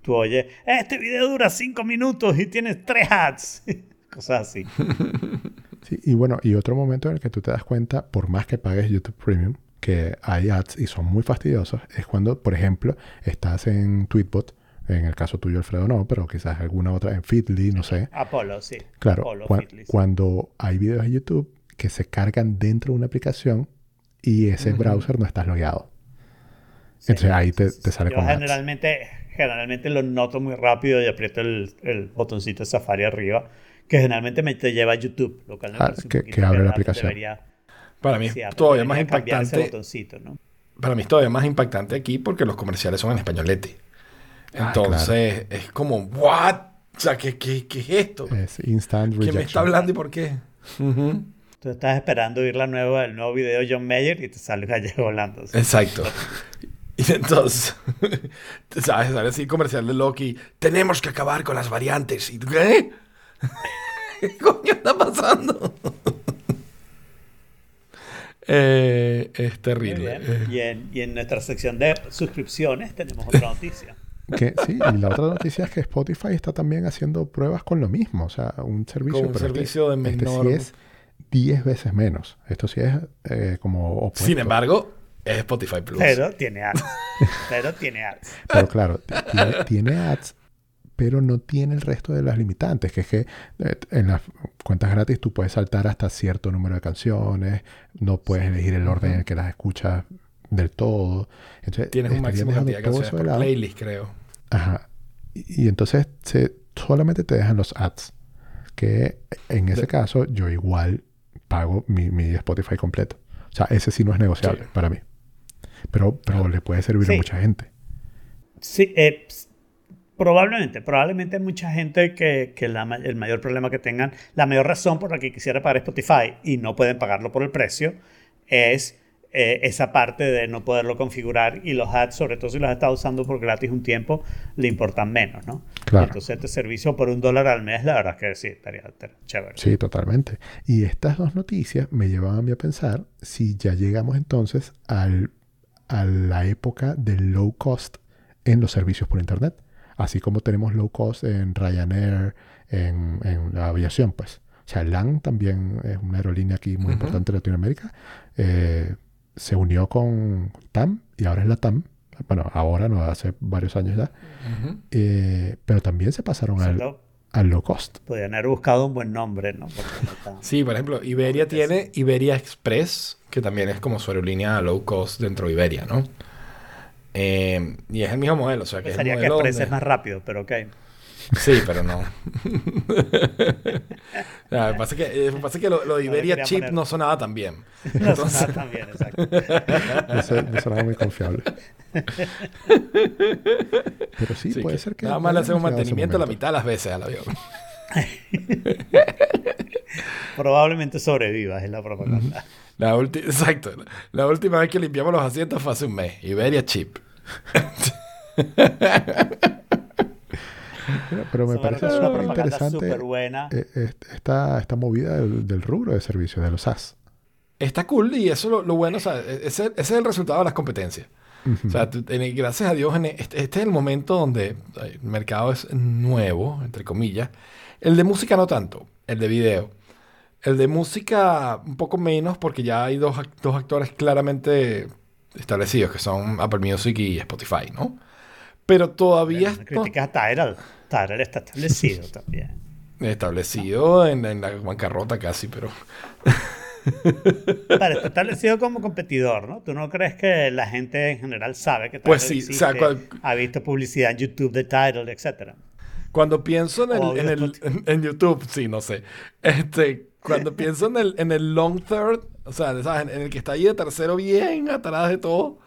tú oyes, este video dura cinco minutos y tienes tres ads, cosas así. Sí, y bueno, y otro momento en el que tú te das cuenta, por más que pagues YouTube Premium, que hay ads y son muy fastidiosos, es cuando, por ejemplo, estás en Tweetbot, en el caso tuyo, Alfredo, no, pero quizás alguna otra, en Feedly, no sé. Apolo, sí. Claro, Apollo, sí. cuando hay videos de YouTube que se cargan dentro de una aplicación y ese browser no estás logueado. Sí. Entonces ahí te, te sale Yo con ads. generalmente, generalmente lo noto muy rápido y aprieto el, el botoncito de Safari arriba, que generalmente me te lleva a YouTube, lo cual me Ah, que- que abre la aplicación. debería- Para mí es sí, todavía más impactante. botoncito, ¿no? Para mí es todavía más impactante aquí porque los comerciales son en españolete. Ah, Entonces, es como, ¿what? O sea, ¿qué, qué, qué es esto? Es instant ¿Quién me está rejection. hablando y por qué? Ujú. Tú estás esperando oír la nueva, el nuevo video de John Mayer y te sale gallego hablando. así. Exacto. Y entonces, ¿sabes? Sale así comercial de Loki. Tenemos que acabar con las variantes. ¿Y tú qué? ¿Qué coño está pasando? Eh, es terrible. bien. Eh, Y en, y en nuestra sección de suscripciones tenemos otra noticia. Que, sí, y la otra noticia es que Spotify está también haciendo pruebas con lo mismo. O sea, un servicio, Con un pero este- servicio de este, menor- sí es 10 veces menos. Esto sí es eh, como opuesto. Sin embargo, es Spotify Plus. Pero tiene ads. Pero tiene ads. Pero claro, tiene ads, pero no tiene el resto de las limitantes, que es que eh, en las cuentas gratis tú puedes saltar hasta cierto número de canciones, no puedes elegir el orden en el que las escuchas del todo. Entonces, Tienes un máximo cantidad de canciones por playlist, creo. Ajá. Y, y entonces se, solamente te dejan los ads, que en ese De- caso yo igual pago mi, mi Spotify completo. O sea, ese sí no es negociable Sí. para mí. Pero, pero le puede servir a mucha gente. Sí, eh, probablemente, probablemente mucha gente que, que la el mayor problema que tengan, la mayor razón por la que quisiera pagar Spotify y no pueden pagarlo por el precio es eh, esa parte de no poderlo configurar y los ads, sobre todo si los has estado usando por gratis un tiempo, le importan menos, ¿no? Claro. Entonces este servicio por un dólar al mes, la verdad es que sí, estaría, estaría chévere. Sí, totalmente. Y estas dos noticias me llevan a mí a pensar si ya llegamos entonces al, a la época del low cost en los servicios por Internet. Así como tenemos low cost en Ryanair, en, en la aviación, pues. O sea, LAN también es una aerolínea aquí muy Ujú. importante en Latinoamérica. Eh, se unió con TAM y ahora es la TAM. Bueno, ahora no, hace varios años ya. Ujú. Eh, pero también se pasaron al, Solo al low cost. podrían haber buscado un buen nombre, ¿no? Porque no Sí, por ejemplo, Iberia tiene Iberia Express, que también es como su aerolínea low cost dentro de Iberia, ¿no? Eh, y es el mismo modelo, o sea que es el Pensaría que modelo donde- es más rápido, pero ok. Sí, pero no. Ah, Lo que pasa es que, eh, lo que pasa es que lo, lo de No Iberia quería Chip poner. no sonaba tan bien. No Entonces, sonaba tan bien, exacto. No, no sonaba muy confiable. Pero sí, sí, puede que ser que. nada más le hacemos mantenimiento la mitad de las veces al avión. Probablemente sobrevivas es la propaganda. La ulti- Exacto. La última vez que limpiamos los asientos fue hace un mes. Iberia Chip. Pero, me parece súper propaganda interesante buena. eh, est- esta, esta movida del, del rubro de servicios, de los SaaS. Está cool y eso lo, lo bueno, o sea, e-, ese, ese es el resultado de las competencias. O sea, tú- en- gracias a Dios, en este, este es el momento donde el mercado es nuevo, entre comillas. El de música no tanto, el de video. El de música un poco menos porque ya hay dos, dos actores claramente establecidos, que son Apple Music y Spotify, ¿no? Pero todavía Bueno, está Criticas a Tidal. Tidal está establecido también. establecido en, en la bancarrota casi, pero... Vale, está establecido como competidor, ¿no? ¿Tú no crees que la gente en general sabe que Tidal Pues sí, o sea, cual- ha visto publicidad en YouTube de Tidal, etcétera? Cuando pienso en el, en, el- en YouTube, sí, no sé. Este, cuando pienso en el, en el long third, o sea, ¿sabes? En el que está ahí de tercero bien atrás de todo,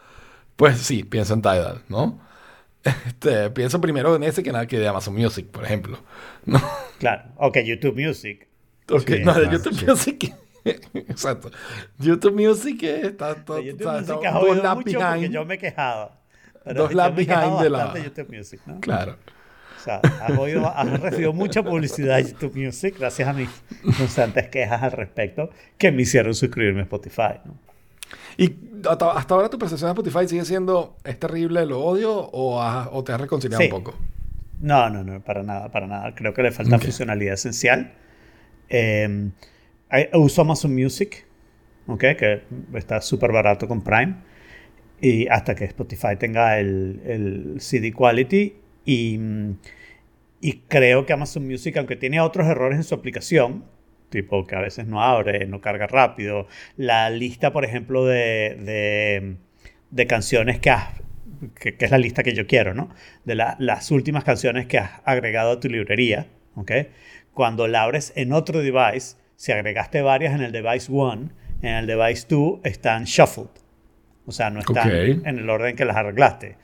pues sí, pienso en Tidal, ¿no? Este, pienso primero en ese que nada que de Amazon Music, por ejemplo. ¿no? Claro. Ok, YouTube Music. Ok, Sí, no, de YouTube sí. Music. Exacto. YouTube Music está, todo, YouTube o sea, Music porque behind. yo me Dos laps behind de la- bastante de YouTube Music, ¿no? Claro. O sea, has, oído, has recibido mucha publicidad de YouTube Music gracias a mis constantes quejas al respecto que me hicieron suscribirme a Spotify. ¿no? ¿Y hasta, hasta ahora tu percepción de Spotify sigue siendo es terrible, lo odio o, has- o te has reconciliado Sí. un poco? No, no, no, para nada, para nada. Creo que le falta Ok. funcionalidad esencial. Eh, uso Amazon Music, ¿ok? Que está súper barato con Prime. Y hasta que Spotify tenga el, el CD Quality. Y, y creo que Amazon Music, aunque tiene otros errores en su aplicación, tipo que a veces no abre, no carga rápido, la lista, por ejemplo, de, de, de canciones que has que, que es la lista que yo quiero, ¿no? De la- las últimas canciones que has agregado a tu librería, ¿ok? Cuando la abres en otro device, si agregaste varias en el device 1, en el device 2 están shuffled. O sea, no están en el orden que las arreglaste.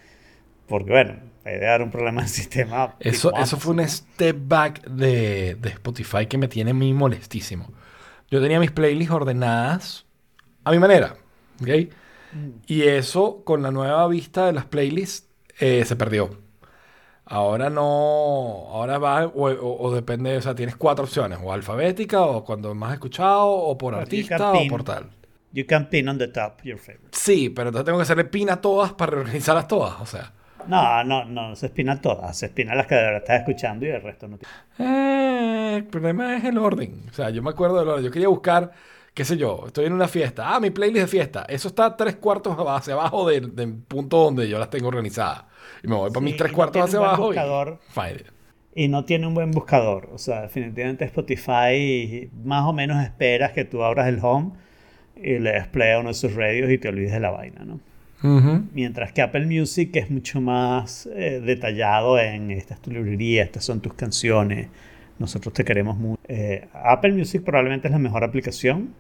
Porque, bueno, puede dar un problema en el sistema. Eso, tipo eso fue un step back de, de Spotify que me tiene muy molestísimo. Yo tenía mis playlists ordenadas a mi manera, ¿ok? Y eso, con la nueva vista de las playlists, eh, se perdió. Ahora no, ahora va, o, o- o depende, o sea, tienes cuatro opciones, o alfabética, o cuando más escuchado, o por artista, o por tal. You can pin on the top your favorite. Sí, pero entonces tengo que hacerle pin a todas para reorganizarlas todas, o sea. No, no, no, se espina todas. Se espina las que de verdad estás escuchando y el resto no tiene. Eh, el problema es el orden. O sea, yo me acuerdo del orden. Yo quería buscar, qué sé yo, estoy en una fiesta. Ah, mi playlist de fiesta. Eso está tres cuartos hacia abajo del, del punto donde yo las tengo organizadas. Y me voy para Sí, mis tres no cuartos tiene hacia abajo buscador. y... Y no tiene un buen buscador. O sea, definitivamente Spotify más o menos esperas que tú abras el home y le des play a uno de sus radios y te olvides de la vaina, ¿no? Mientras que Apple Music es mucho más eh, detallado en esta es tu librería, estas son tus canciones, nosotros te queremos mucho. Eh, Apple Music probablemente es la mejor aplicación,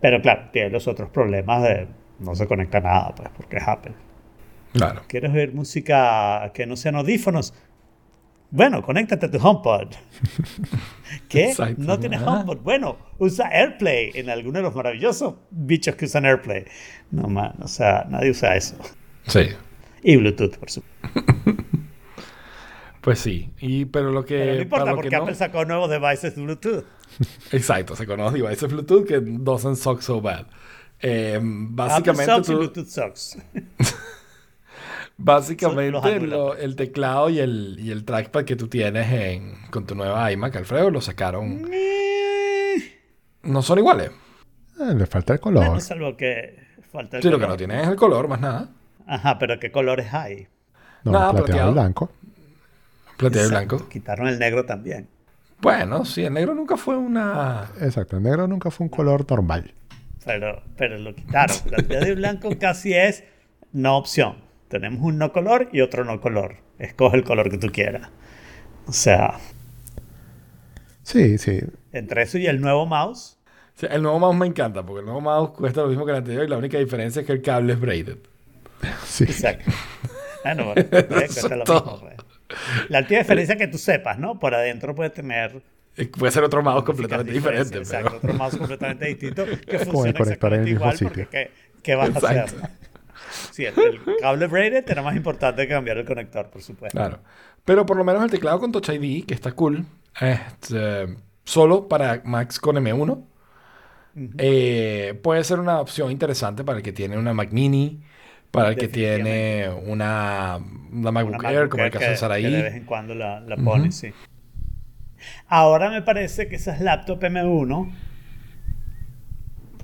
pero claro, tiene los otros problemas de no se conecta nada, pues, porque es Apple. Claro. ¿Quieres oír música que no sean audífonos? Bueno, conéctate a tu HomePod. ¿Qué? Exacto. ¿No tienes. HomePod? Bueno, usa AirPlay en alguno de los maravillosos bichos que usan AirPlay. No, man, o sea, nadie usa eso. Sí. Y Bluetooth, por supuesto. Pues sí. Y, pero lo que... Pero no importa porque no- Apple sacó nuevos devices de Bluetooth. Exacto, se conoce devices Bluetooth que doesn't suck so bad. Eh, Apple básicamente sucks y tú- Bluetooth sucks. Básicamente lo- el teclado y el, y el trackpad que tú tienes en, con tu nueva iMac, Alfredo, lo sacaron. No son iguales. Ah, le falta el color. Bueno, salvo que falta el Sí, lo que color. no tienen es el color, más nada. Ajá, pero ¿qué colores hay? no, nada, plateado plateado. y blanco. Plateado y Exacto, blanco. Quitaron el negro también. Bueno, sí, el negro nunca fue una. Exacto. El negro nunca fue un color normal. Pero, pero lo quitaron. Plateado y blanco casi es no opción. Tenemos un no color y otro no color. Escoge el color que tú quieras. O sea, Sí, sí. entre eso y el nuevo mouse, sea, el nuevo mouse me encanta, porque el nuevo mouse cuesta lo mismo que el anterior y la única diferencia es que el cable es braided. Sí. Exacto. Bueno, bueno, puede Eso costar lo mismo, pues. La última diferencia es que tú sepas, ¿no? Por adentro puede tener Puede ser otro mouse completamente diferente. Exacto, pero- otro mouse completamente distinto que Con el funciona conector en el exactamente mismo igual sitio. porque ¿qué, qué vas a hacer? Sí, el, el cable braided era más importante que cambiar el conector, por supuesto. Claro. Pero por lo menos el teclado con Touch ID, que está cool, este, solo para Macs con M1, eh, puede ser una opción interesante para el que tiene una Mac Mini, para el que tiene una, una MacBook Una Air, como el caso de que- que de vez Saraí. en cuando la, la pone, sí. Ahora me parece que esas laptop M1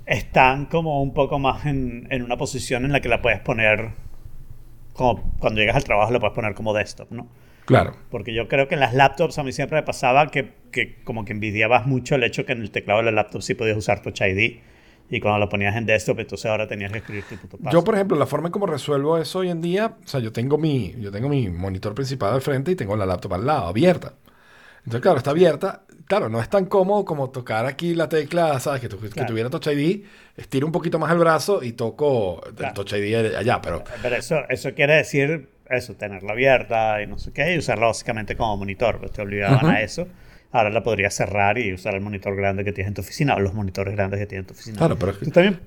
están como un poco más en, en una posición en la que la puedes poner como cuando llegas al trabajo la puedes poner como desktop, ¿no? Claro. Porque yo creo que en las laptops a mí siempre me pasaba que, que como que envidiabas mucho el hecho que en el teclado de la laptop sí podías usar Touch ID y cuando lo ponías en desktop entonces ahora tenías que escribir tu puto Yo, password. por ejemplo, la forma en cómo resuelvo eso hoy en día, o sea, yo tengo mi, yo tengo mi monitor principal al frente y tengo la laptop al lado, abierta. Entonces, claro, está abierta. Claro, no es tan cómodo como tocar aquí la tecla, ¿sabes? Que, tu- que Claro. tuviera Touch ID, estiro un poquito más el brazo y toco el Claro. Touch ID allá, pero Pero eso, eso quiere decir eso, tenerla abierta y no sé qué, y usarla básicamente como monitor. Pues te obligaban a eso. Ahora la podrías cerrar y usar el monitor grande que tienes en tu oficina o los monitores grandes que tienes en tu oficina. Claro, pero es que- Tú también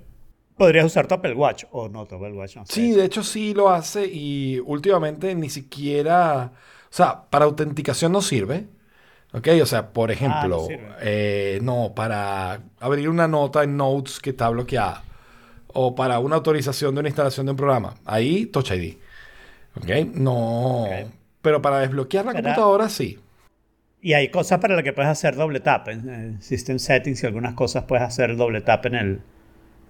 podrías usar tu Apple Watch o no tu Apple Watch. No sé. Sí, de hecho sí lo hace y últimamente ni siquiera, o sea, para autenticación no sirve. ¿Ok? O sea, por ejemplo, Ah, sirve. eh, no, para abrir una nota en Notes que está bloqueada o para una autorización de una instalación de un programa. Ahí Touch ID. ¿Ok? No. Pero para desbloquear la computadora sí. Y hay cosas para las que puedes hacer doble tap. En System Settings y algunas cosas puedes hacer doble tap en el,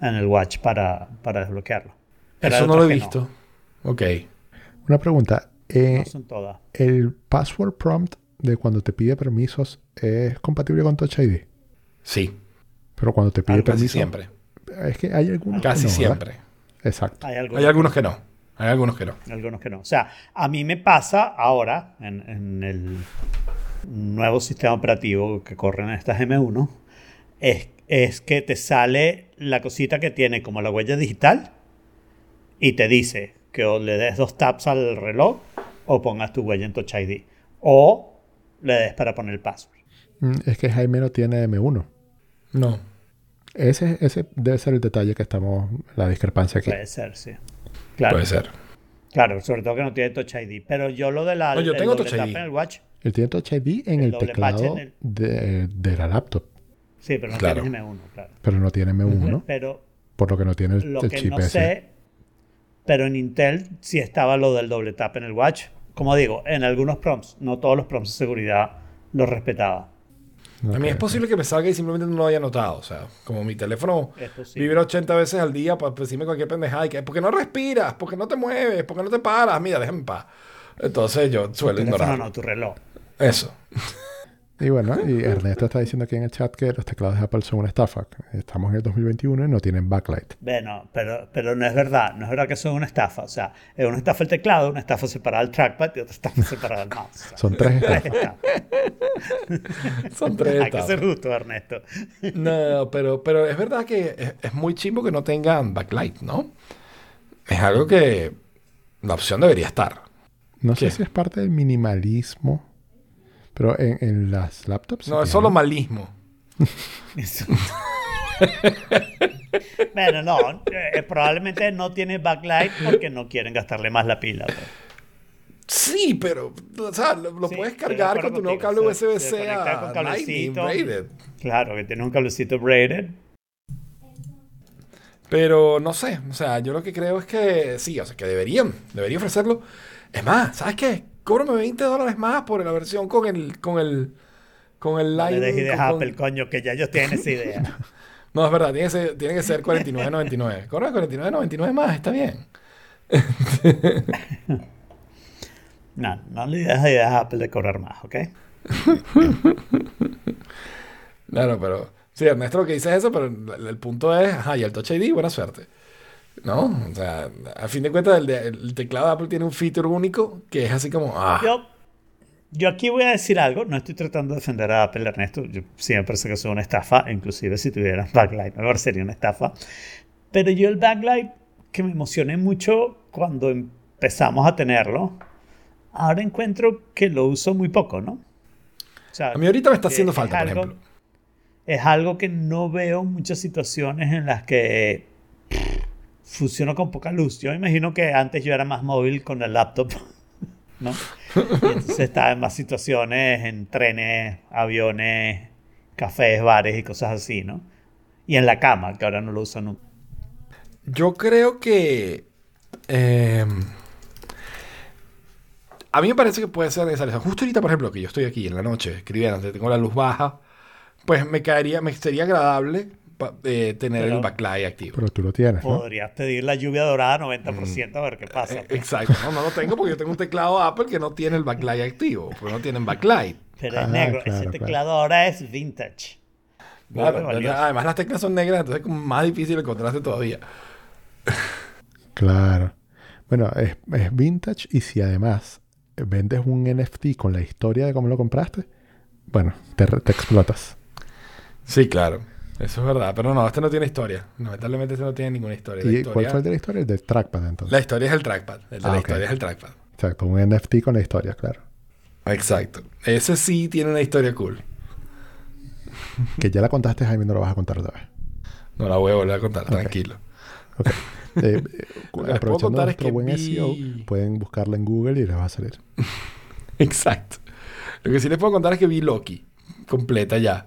en el Watch para, para desbloquearlo. Pero Eso no lo he visto. Ok. Una pregunta. eh, No son todas. ¿El password prompt de cuando te pide permisos es compatible con Touch ID? Sí. Pero cuando te pide Casi permiso... siempre. Es que hay algunos que Casi no, ¿verdad? siempre. Exacto. Hay algunos, Hay algunos que no. Hay algunos que no. algunos que no. O sea, a mí me pasa ahora en, en el nuevo sistema operativo que corren estas M1 es, es que te sale la cosita que tiene como la huella digital y te dice que o le des dos taps al reloj o pongas tu huella en Touch ID o le des para poner el password. Mm, Es que Jaime no tiene M1. No. Ese, ese debe ser el detalle que estamos, la discrepancia aquí. Puede ser, sí. Claro, Puede ser. claro, sobre todo que no tiene Touch ID. Pero yo lo de la No, yo el tengo doble Touch tap ID. en el watch, Él tiene Touch ID en El teclado patch en el- de, de la laptop, sí, pero no Claro. tienes M1, claro. pero no tiene M1, Pero por lo que no tiene el, lo el que chip no ese. sé, pero en Intel sí estaba lo del doble tap en el watch. Como digo, en algunos prompts, no todos los prompts de seguridad los respetaba. A mí es posible que me salga y simplemente no lo haya notado. O sea, como mi teléfono Es posible. vibra 80 veces al día para decirme cualquier pendejada. Y que, ¿Por qué no respiras? ¿Por qué no te mueves? ¿Por qué no te paras? Mira, déjame en paz. Entonces yo suelo ignorar. no, tu reloj. Eso. Y bueno, y Ernesto está diciendo aquí en el chat que los teclados de Apple son una estafa. Estamos en el 2021 y no tienen backlight. Bueno, pero, pero no es verdad. No es verdad que son una estafa. O sea, es una estafa el teclado, una estafa separada el trackpad y otra estafa separada el mouse. O sea, Son tres tres estafas. estafas. Son tres Hay que ser justo, Ernesto. No, pero, pero es verdad que es, es muy chimbo que no tengan backlight, ¿no? Es algo que la opción debería estar. No sé si es parte del minimalismo, pero en, en las laptops. No, es solo malismo. Eso. bueno, no. eh, probablemente no tiene backlight porque no quieren gastarle más la pila. pues. Sí, pero, o sea, lo, lo Sí, puedes cargar con tu nuevo cable USB-C a Lightning cablecito. braided. Claro, que tiene un cablecito braided. Pero no sé, o sea, yo lo que creo es que sí, o sea, que deberían, deberían ofrecerlo. Es más, ¿sabes qué? Cóbrame 20 dólares más por la versión con el, con el, con el No le Lightning. des ideas con- Apple, coño, que ya ellos tienen esa idea. No, es verdad, tiene que ser, tiene que ser 49.99. Cóbrame 49.99 más, está bien. No, no le des ideas a Apple de cobrar más, ¿ok? Claro, pero sí, Ernesto lo que dice es eso, pero el, el punto es, ajá, y el Touch ID, buena suerte. ¿No? O sea, a fin de cuentas, el, de- el teclado de Apple tiene un feature único que es así como, ah, Yo, yo aquí voy a decir algo. No estoy tratando de defender a Apple, Ernesto. Yo sí me parece que es una estafa. Inclusive si tuviera backlight, me parecería una estafa. Pero yo el backlight, que me emocioné mucho cuando empezamos a tenerlo, ahora encuentro que lo uso muy poco, ¿no? O sea, a mí ahorita me está haciendo falta, por algo- ejemplo. Es algo que no veo muchas situaciones en las que funciona con poca luz. Yo me imagino que antes yo era más móvil con el laptop, ¿no? Entonces estaba en más situaciones, en trenes, aviones, cafés, bares y cosas así, ¿no? Y en la cama, que ahora no lo uso nunca. Yo creo que. eh, a mí me parece que puede ser necesario. O sea, justo ahorita, por ejemplo, que yo estoy aquí en la noche escribiendo, tengo la luz baja, pues me caería, me sería agradable eh, tener Pero- el backlight activo. Pero tú lo tienes, ¿no? Podrías pedir la lluvia dorada 90% a ver qué pasa. Eh, Exacto, no, no lo tengo porque yo tengo un teclado Apple que no tiene el backlight activo, porque no tienen backlight. Pero es Ah, negro. claro, Ese claro. teclado ahora es vintage. Claro, además las teclas son negras, entonces es más difícil encontrarse todavía. Claro. Bueno, es, es vintage y si además vendes un NFT con la historia de cómo lo compraste, bueno, te, te explotas. Sí, claro. Eso es verdad. Pero no, este no tiene historia. Lamentablemente este no tiene ninguna historia. La ¿Y historia, cuál fue el de la historia? El del trackpad, entonces. la historia es el trackpad. El de Ah, la ok. historia es el trackpad. Exacto, un NFT con la historia, claro. Exacto. Ese sí tiene una historia cool. Que ya la contaste, Jaime, no lo vas a contar otra vez. No la voy a volver a contar, tranquilo. Eh, eh, aprovechando nuestro buen vi- SEO, pueden buscarla en Google y les va a salir. Exacto. Lo que sí les puedo contar es que vi Loki completa ya.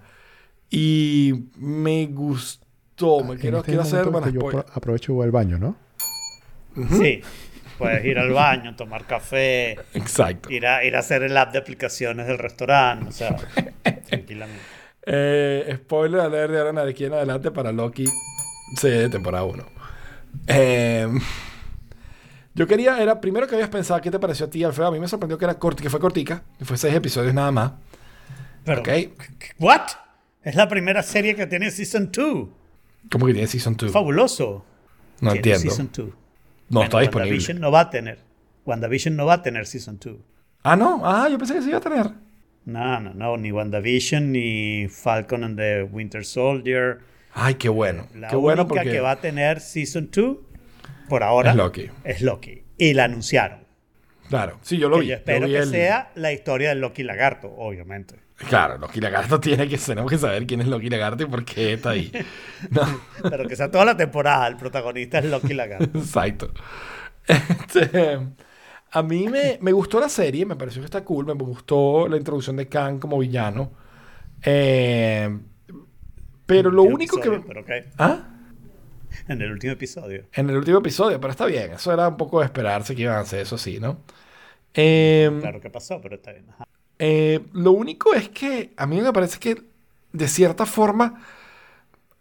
Y me gustó. Me En quiero, este quiero hacer. que yo spoiler. pro- aprovecho y voy al baño, ¿no? Sí. Puedes ir al baño, tomar café, Exacto. ir a, ir a hacer el app de aplicaciones del restaurante, o sea, tranquilamente. Eh, spoiler alert de ahora en de aquí en adelante para Loki C de temporada 1. Eh, yo quería, era primero que habías pensado, ¿qué te pareció a ti, Alfredo? A mí me sorprendió que era corta, que fue cortica, que fue seis episodios nada más. Pero, Ok. ¿what? Es la primera serie que tiene Season 2. ¿Cómo que tiene Season 2? Fabuloso. No Tiene entiendo. Season 2. No está disponible. WandaVision no va a tener. WandaVision no va a tener Season 2. Ah, no. Ah, yo pensé que se iba a tener. No, no, no. Ni WandaVision, ni Falcon and the Winter Soldier. Ay, qué bueno. La qué bueno única porque que va a tener Season 2, por ahora, es Loki. es Loki. Y la anunciaron. Claro. Sí, yo lo Que vi. yo Yo espero vi que el- sea la historia del Loki Lagarto, obviamente. Claro, Loki Lagarto tiene que, tenemos que saber quién es Loki Lagarto y por qué está ahí. No, Pero que sea toda la temporada, el protagonista es Loki Lagarto. exacto. Este, a mí me, me gustó la serie, me pareció que está cool, me gustó la introducción de Kang como villano. Eh, pero lo único episodio, que... Pero ok, ¿Ah? en el último episodio. En el último episodio, pero está bien. Eso era un poco de esperarse que iban a hacer eso sí, ¿no? Eh, Claro que pasó, pero está bien. Ajá. Eh, lo único es que a mí me parece que de cierta forma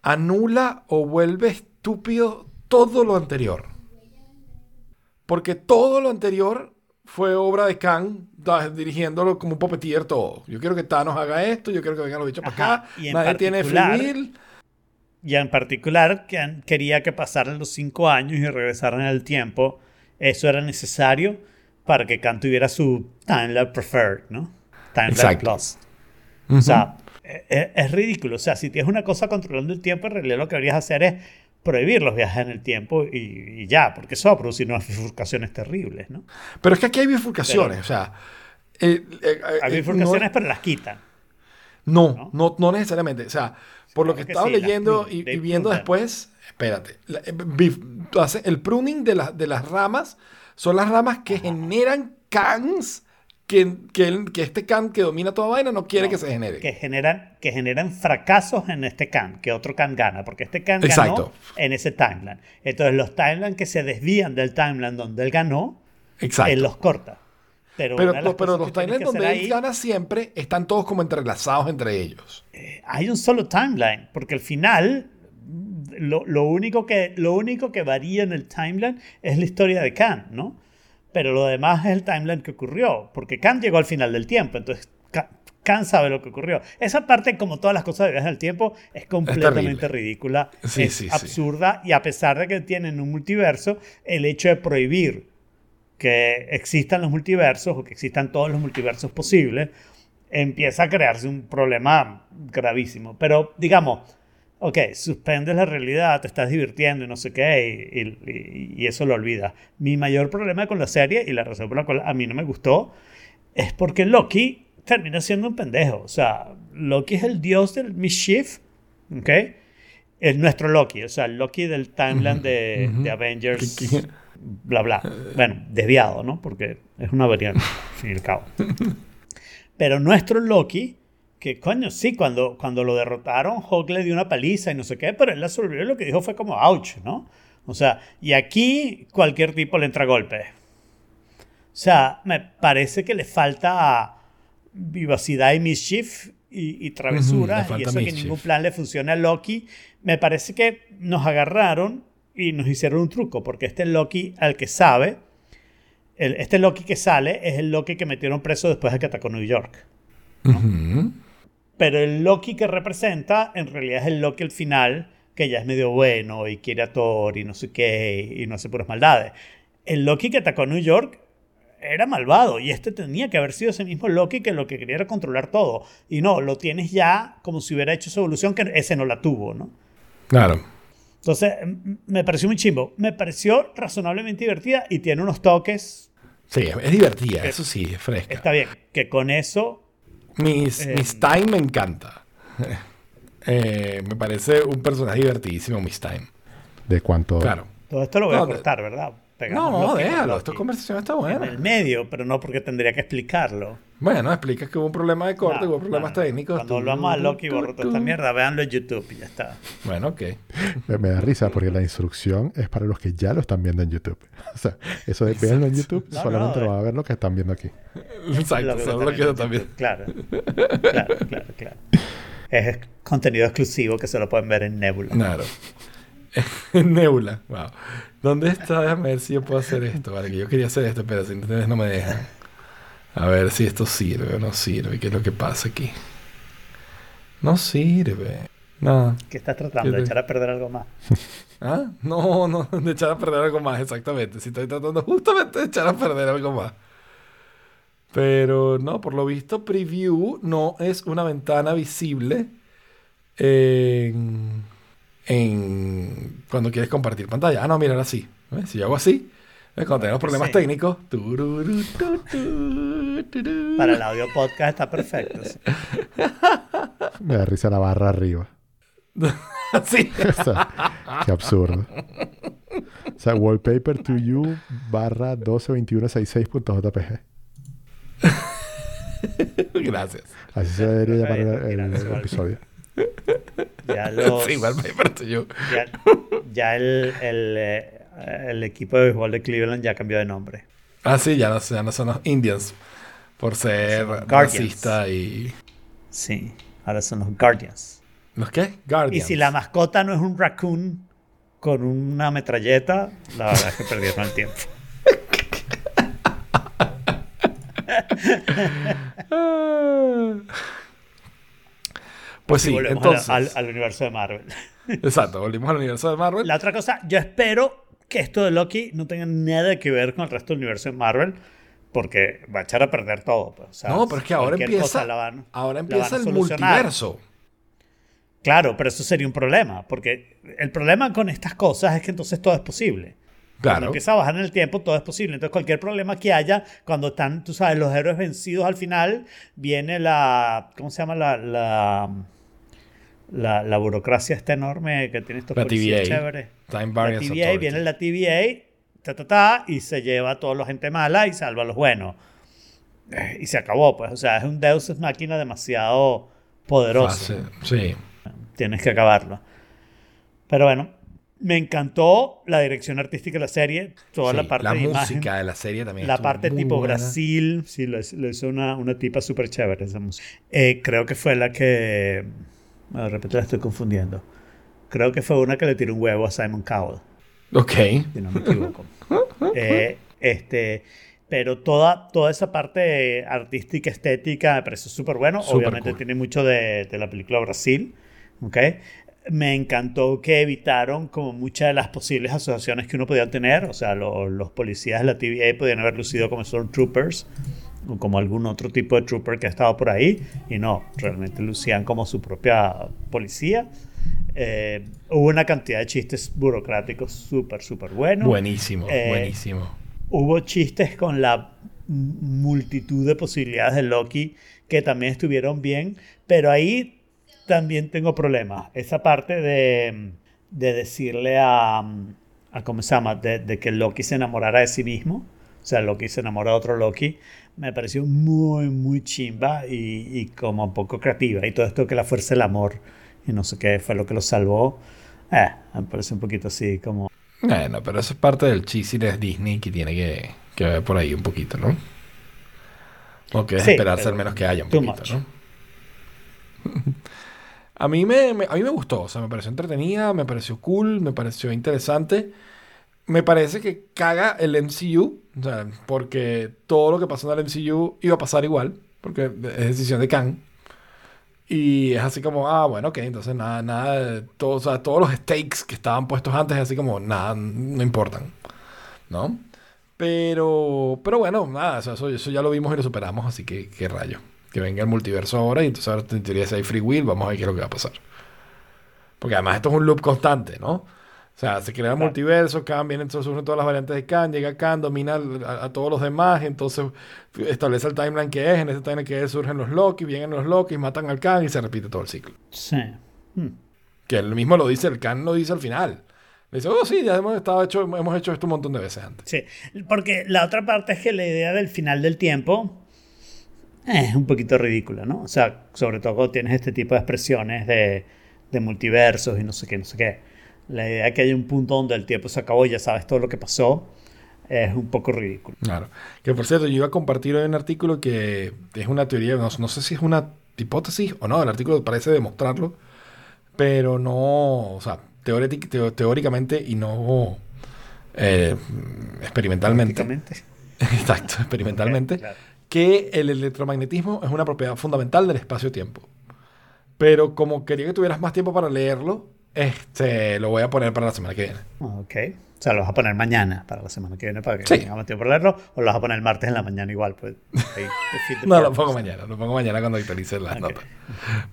anula o vuelve estúpido todo lo anterior. Porque todo lo anterior fue obra de Khan dirigiéndolo como un puppeteer todo. Yo quiero que Thanos haga esto, yo quiero que vengan los bichos para acá. y en Nadie tiene free. Y en particular, que quería que pasaran los cinco años y regresaran el tiempo. Eso era necesario para que Khan tuviera su Timeline Preferred, ¿no? Timeline Exacto. Plus. O sea, e- e- es, ridículo. O sea, si tienes una cosa controlando el tiempo, en realidad lo que deberías hacer es prohibir los viajes en el tiempo y, y ya, porque eso va a producir unas bifurcaciones terribles, ¿no? Pero es que aquí hay bifurcaciones, Pero- o sea. eh, eh, Hay eh, bifurcaciones, no- pero las quitan. No, ¿no? no, no necesariamente. O sea, por lo que estaba sí, leyendo y, viendo después, espérate, la- bif- el pruning de, la- de las ramas son las ramas que generan cans que, que, que este can que domina toda vaina no quiere No, que se genere. que generan, que generan fracasos en este can, que otro can gana, porque este can Exacto. ganó en ese timeline. Entonces los timelines que se desvían del timeline donde él ganó, Exacto. él los corta. Pero, pero pero cosas los timelines donde él ahí, gana siempre están todos como entrelazados entre ellos. hay un solo timeline, porque al final lo, lo único que, lo único que varía en el timeline es la historia de Khan, ¿no? Pero lo demás es el timeline que ocurrió, porque Khan llegó al final del tiempo, entonces Ka- Khan sabe lo que ocurrió. Esa parte, como todas las cosas de viajes del tiempo, es completamente ridícula, Sí, es sí, sí. absurda, y a pesar de que tienen un multiverso, el hecho de prohibir que existan los multiversos o que existan todos los multiversos posibles, empieza a crearse un problema gravísimo. Pero digamos, ok, suspendes la realidad, te estás divirtiendo y no sé qué, y, y- y eso lo olvidas. Mi mayor problema con la serie y la razón por la cual a mí no me gustó es porque Loki termina siendo un pendejo. O sea, Loki es el dios del mischief, ¿ok? Es nuestro Loki, o sea, el Loki del timeline de, de Avengers, bla, bla. Bueno, desviado, ¿no? Porque es una variante, al fin y al cabo. Pero nuestro Loki, que coño, sí, cuando, cuando lo derrotaron, Hulk le dio una paliza y no sé qué, pero él la sobrevivió y lo que dijo fue como, ouch, ¿no? O sea, y aquí cualquier tipo le entra golpes. O sea, me parece que le falta vivacidad y mischief y, y y eso que ningún plan le funciona a Loki. Me parece que nos agarraron y nos hicieron un truco, porque este Loki al que sabe, el- este Loki que sale es el Loki que metieron preso después de que atacó New York. Ujú. Pero el Loki que representa en realidad es el Loki al final, que ya es medio bueno y quiere a Thor y no sé qué, y no hace puras maldades. El Loki que atacó a New York era malvado y este tenía que haber sido ese mismo Loki que lo que quería era controlar todo. Y no, lo tienes ya como si hubiera hecho su evolución, que ese no la tuvo, ¿no? Claro. Entonces, me pareció muy chimbo. Me pareció razonablemente divertida y tiene unos toques. Sí, es divertida, eso sí, es fresca. Está bien, que con eso Miss, Eh, Miss Time me encanta. Eh, me parece un personaje divertidísimo, Miss Time. De cuánto. Claro. todo esto lo voy No, a cortar, ¿verdad? Pegamos No, con déjalo, esta conversación está En buena. el medio, pero no porque tendría que explicarlo. Bueno, explicas que hubo un problema de corte, No, hubo problemas no, técnicos. Cuando tú- hablamos a Loki tú- borro toda esta mierda, véanlo en YouTube y ya está. Bueno, ok. Me, me da risa porque la instrucción es para los que ya lo están viendo en YouTube. O sea, eso de verlo en YouTube No, solamente no, lo van a ver los que están viendo aquí. Exacto, Lo solo lo están que viendo también. en Claro, claro, claro, claro. Es contenido exclusivo que se lo pueden ver en Nebula. Claro. Nebula, wow. ¿Dónde está? Déjame ver si yo puedo hacer esto. Vale, que yo quería hacer esto, pero si ustedes no me dejan. A ver si esto sirve o no sirve. ¿Qué es lo que pasa aquí? No sirve. No. ¿Qué estás tratando? ¿Qué ¿De echar a perder algo más? ¿Ah? No, no, de echar a perder algo más, exactamente. Si estoy tratando justamente de echar a perder algo más. Pero no, por lo visto, preview no es una ventana visible en, en cuando quieres compartir pantalla. Ah, no, mira, ahora sí. ¿Ves? Si yo hago así. Cuando tenemos problemas Sí. técnicos. Para el audio podcast está perfecto. sí. Me da risa la barra arriba. sí. O sea, qué absurdo. O sea, wallpaper to you barra 122166.jpg. Gracias. Así se debería llamar el, episodio. Ya, los- Sí, igual me parto yo. ya, ya el, el, eh, el equipo de béisbol de Cleveland ya cambió de nombre. Ah, sí, ya no, ya no son los Indians. Por ser racista y. Sí, ahora son los Guardians. ¿Los qué? Y Guardians. si la mascota no es un raccoon con una metralleta, la verdad es que perdieron el tiempo. Pues Y sí, volvemos entonces. al, al- al universo de Marvel. Exacto, volvimos al universo de Marvel. La otra cosa, yo espero que esto de Loki no tenga nada que ver con el resto del universo de Marvel, porque va a echar a perder todo. pues, o sea, no, pero es que ahora empieza. van- ahora empieza el solucionar. multiverso. Claro, pero eso sería un problema, porque el problema con estas cosas es que entonces todo es posible. Cuando Claro. empieza a bajar en el tiempo, todo es posible. Entonces, cualquier problema que haya, cuando están, tú sabes, los héroes vencidos al final, viene la. ¿Cómo se llama? La. La, la, la burocracia esta enorme que tiene estos La policías TVA. chéveres. Time La TVA, viene la TVA, ta, ta, ta, y se lleva a toda la gente mala y salva a los buenos. Eh, Y se acabó, pues. O sea, es un Deus Ex Máquina demasiado poderoso Fácil. Sí. tienes que acabarlo. Pero bueno, me encantó la dirección artística de la serie, toda la parte la de música imagen, de la serie también. la parte tipo buena. Brasil, sí, lo, lo hizo una, una tipa súper chévere esa música. Eh, creo que fue la que, bueno, de repente la estoy confundiendo, creo que fue una que le tiró un huevo a Simon Cowell, Ok. si no me equivoco. Eh, este, pero toda, toda esa parte artística, estética, me pareció súper bueno. Súper Obviamente cool. tiene mucho de, de la película Brasil. ¿ok? Me encantó que evitaron como muchas de las posibles asociaciones que uno podía tener. O sea, lo- los policías de la TVA podían haber lucido como Stormtroopers o como algún otro tipo de trooper que ha estado por ahí. Y no, realmente lucían como su propia policía. Eh, hubo una cantidad de chistes burocráticos súper, súper buenos. Buenísimo, Eh, buenísimo. Hubo chistes con la multitud de posibilidades de Loki que también estuvieron bien, pero ahí también tengo problemas. Esa parte de, de decirle a, a ¿cómo se llama? De, de que Loki se enamorara de sí mismo, o sea, Loki se enamora de otro Loki, me pareció muy, muy chimba y, y como poco creativa. Y todo esto que la fuerza del amor y no sé qué fue lo que lo salvó, eh, me parece un poquito así como... Bueno, pero eso es parte del cheesiness Disney que tiene que, que ver por ahí un poquito, ¿no? O que es Sí, esperarse al menos que haya un poquito, much. ¿no? a, mí me, me- a mí me gustó, o sea, me pareció entretenida, me pareció cool, me pareció interesante. Me parece que caga el MCU, o sea, porque todo lo que pasó en el MCU iba a pasar igual, porque es decisión de Kang. Y es así como, ah, bueno, ok, entonces nada, nada, todo, o sea, todos los stakes que estaban puestos antes, es así como, nada, no importan, ¿no? Pero, pero bueno, nada, eso, eso ya lo vimos y lo superamos, así que, qué rayo. Que venga el multiverso ahora y entonces ahora en teoría si hay free will, vamos a ver qué es lo que va a pasar. Porque además esto es un loop constante, ¿no? O sea, se crea el multiverso, Khan viene, entonces surgen todas las variantes de Khan, llega Khan, domina a, a todos los demás, entonces establece el timeline que es, en ese timeline que es surgen los Loki, vienen los Loki, matan al Khan y se repite todo el ciclo. Sí. Hmm. Que él mismo lo dice, el Khan lo dice al final. Le dice, oh sí, ya hemos, estado hecho, hemos hecho esto un montón de veces antes. Sí, porque la otra parte es que la idea del final del tiempo es un poquito ridícula, ¿no? O sea, sobre todo cuando tienes este tipo de expresiones de, de multiversos y no sé qué, no sé qué. La idea de que hay un punto donde el tiempo se acabó y ya sabes todo lo que pasó es un poco ridículo. Claro. Que por cierto, yo iba a compartir hoy un artículo que es una teoría, no, no sé si es una hipótesis o no, el artículo parece demostrarlo, pero no, o sea, teo- teóricamente y no eh, experimentalmente. Exacto, experimentalmente. Claro. Que el electromagnetismo es una propiedad fundamental del espacio-tiempo. Pero como quería que tuvieras más tiempo para leerlo, este, lo voy a poner para la semana que viene. Ok. O sea, lo vas a poner mañana para la semana que viene para que Sí. tengamos tiempo para leerlo o lo vas a poner el martes en la mañana igual. Pues, ahí, No, lo pongo mañana, lo pongo mañana cuando actualice las Ok. notas.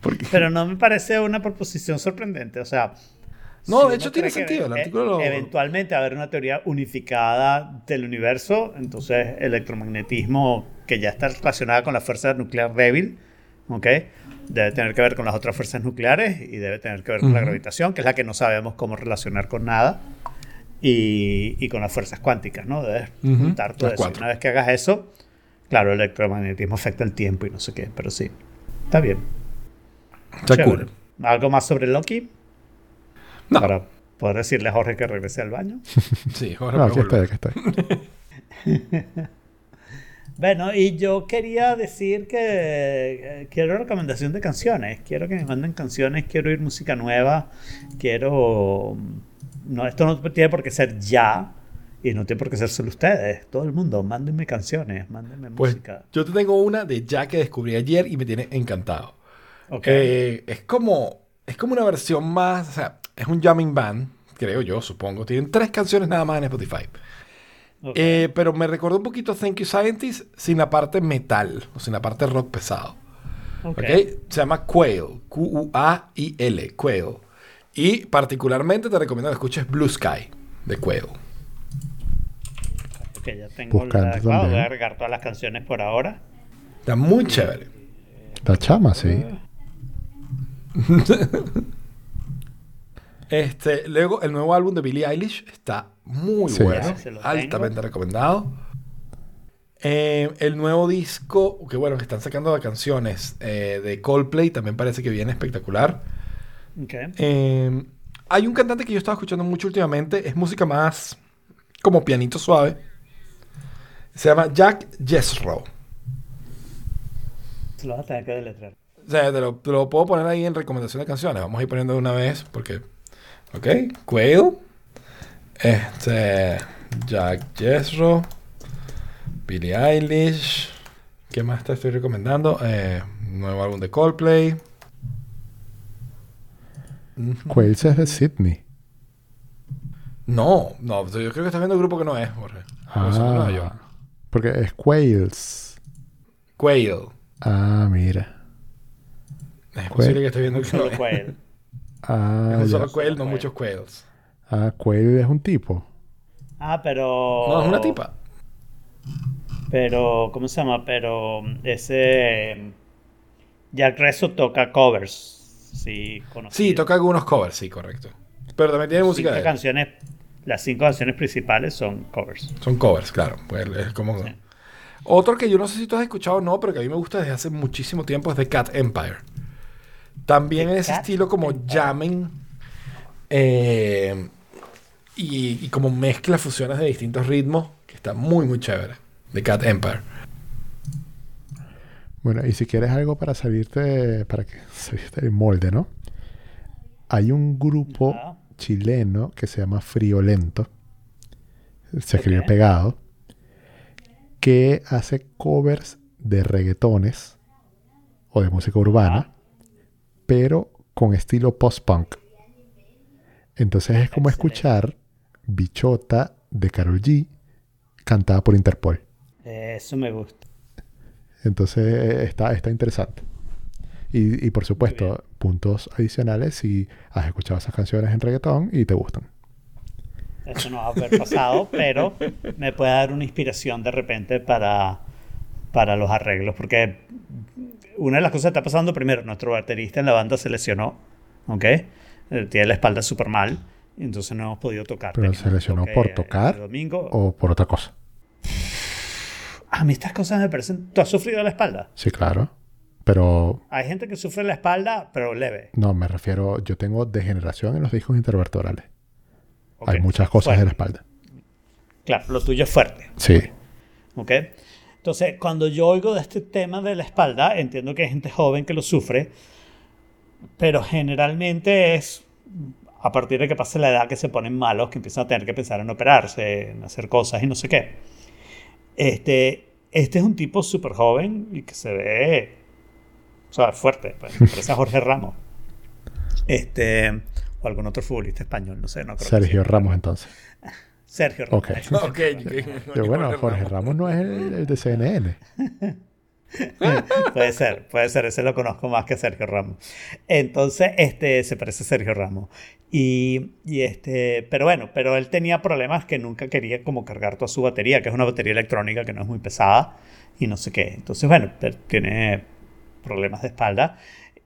Porque- Pero no me parece una proposición sorprendente. O sea. No, si de hecho tiene sentido, el e- artículo lo- Eventualmente va a haber una teoría unificada del universo, entonces electromagnetismo que ya está relacionada con la fuerza nuclear débil, ¿ok? Debe tener que ver con las otras fuerzas nucleares y debe tener que ver con la gravitación, que es la que no sabemos cómo relacionar con nada, y, y con las fuerzas cuánticas, ¿no? Debes Ujú, juntar todo las eso. cuatro. Una vez que hagas eso, claro, el electromagnetismo afecta el tiempo y no sé qué, pero sí, está bien. Está cool. ¿Algo más sobre Loki? No. Para poder decirle a Jorge que regrese al baño. Sí, Jorge No, aquí estoy, aquí estoy. Bueno, y yo quería decir que eh, quiero recomendación de canciones. Quiero que me manden canciones, quiero oír música nueva, quiero... No, esto no tiene por qué ser ya y no tiene por qué ser solo ustedes. Todo el mundo, mándenme canciones, mándenme Pues música. yo te tengo una de ya que descubrí ayer y me tiene encantado. Ok. Eh, es como es como una versión más, o sea, es un jamming band, creo yo, supongo. Tienen tres canciones nada más en Spotify. Eh, pero me recordó un poquito Thank You Scientist sin la parte metal o sin la parte rock pesado. Ok. ¿ok? Se llama Quail, Q-U-A-I-L, Quail. Y particularmente te recomiendo que escuches Blue Sky de Quail. Ok, ya tengo Buscando la... claro, voy a agregar todas las canciones por ahora. Está muy chévere. La chama, sí. Este, luego, el nuevo álbum de Billie Eilish está muy Sí. bueno, altamente tengo. recomendado. Eh, el nuevo disco, que bueno, que están sacando de canciones eh, de Coldplay, también parece que viene espectacular. Eh, hay un cantante que yo estaba escuchando mucho últimamente, es música más como pianito suave. Se llama Jack Jessrow. Se lo vas a tener que deletrear. O sea, te lo, te lo puedo poner ahí en recomendación de canciones. Vamos a ir poniendo de una vez porque... Ok, Quail. Este... Jack Jessrow. Billie Eilish. ¿Qué más te estoy recomendando? Eh, nuevo álbum de Coldplay. Quails es de Sydney. No, no, yo creo que estás viendo el grupo que no es, Jorge. Nueva York. Ah, porque es Quails. Quail. Ah, mira. Es posible que estés viendo que no es. Quail. Ah, Es un solo Quail, no muchos Quails. Ah, Quail es un tipo. Ah, pero... No, es una tipa. Pero, ¿cómo se llama? Pero ese... Jack Rezo toca covers. Sí, conocido. Sí, toca algunos covers, sí, correcto. Pero también tiene música de él. canciones, las cinco canciones principales son covers. Son covers, claro. Pues es como... Sí. Otro que yo no sé si tú has escuchado o no, pero que a mí me gusta desde hace muchísimo tiempo es The Cat Empire. También en ese estilo como jamming eh, y, y como mezcla fusiones de distintos ritmos que está muy, muy chévere. The Cat Empire. Bueno, y si quieres algo para salirte, para que salirte del molde, ¿no? Hay un grupo chileno que se llama Friolento. Se escribe Ok. pegado. Que hace covers de reggaetones o de música urbana, Ajá. Pero con estilo post-punk. Entonces es como Excelente. escuchar Bichota de Karol G cantada por Interpol. Eso me gusta. Entonces eh, está, está interesante. Y, y por supuesto, puntos adicionales si has escuchado esas canciones en reggaetón y te gustan. Eso no va a haber pasado, pero me puede dar una inspiración de repente para, para los arreglos. Porque una de las cosas que está pasando, primero, nuestro baterista en la banda se lesionó, ¿ok? Eh, Tiene la espalda súper mal, entonces no hemos podido tocar. Pero se lesionó toque por tocar domingo. o por otra cosa. A mí estas cosas me parecen... ¿Tú has sufrido la espalda? Sí, claro. Pero Hay gente que sufre la espalda, pero leve. no, me refiero, yo tengo degeneración en los discos intervertebrales. Hay muchas cosas en la espalda. Claro, lo tuyo es fuerte. Sí. ¿Ok? Entonces, cuando yo oigo de este tema de la espalda, entiendo que hay gente joven que lo sufre, pero generalmente es a partir de que pase la edad que se ponen malos, que empiezan a tener que pensar en operarse, en hacer cosas y no sé qué. Este, este es un tipo súper joven y que se ve, o sea, fuerte, pues, parece a Jorge Ramos. Este, o algún otro futbolista español, no sé, no creo que Sergio sea. Ramos entonces. Sergio Ramos. Ok. Ok. Pero bueno, Jorge Ramos no es el, el de CNN. Puede ser, puede ser, ese lo conozco más que Sergio Ramos. Entonces, este se parece a Sergio Ramos. Y, y este, pero bueno, pero él tenía problemas que nunca quería como cargar toda su batería, que es una batería electrónica que no es muy pesada y no sé qué. Entonces, bueno, tiene problemas de espalda.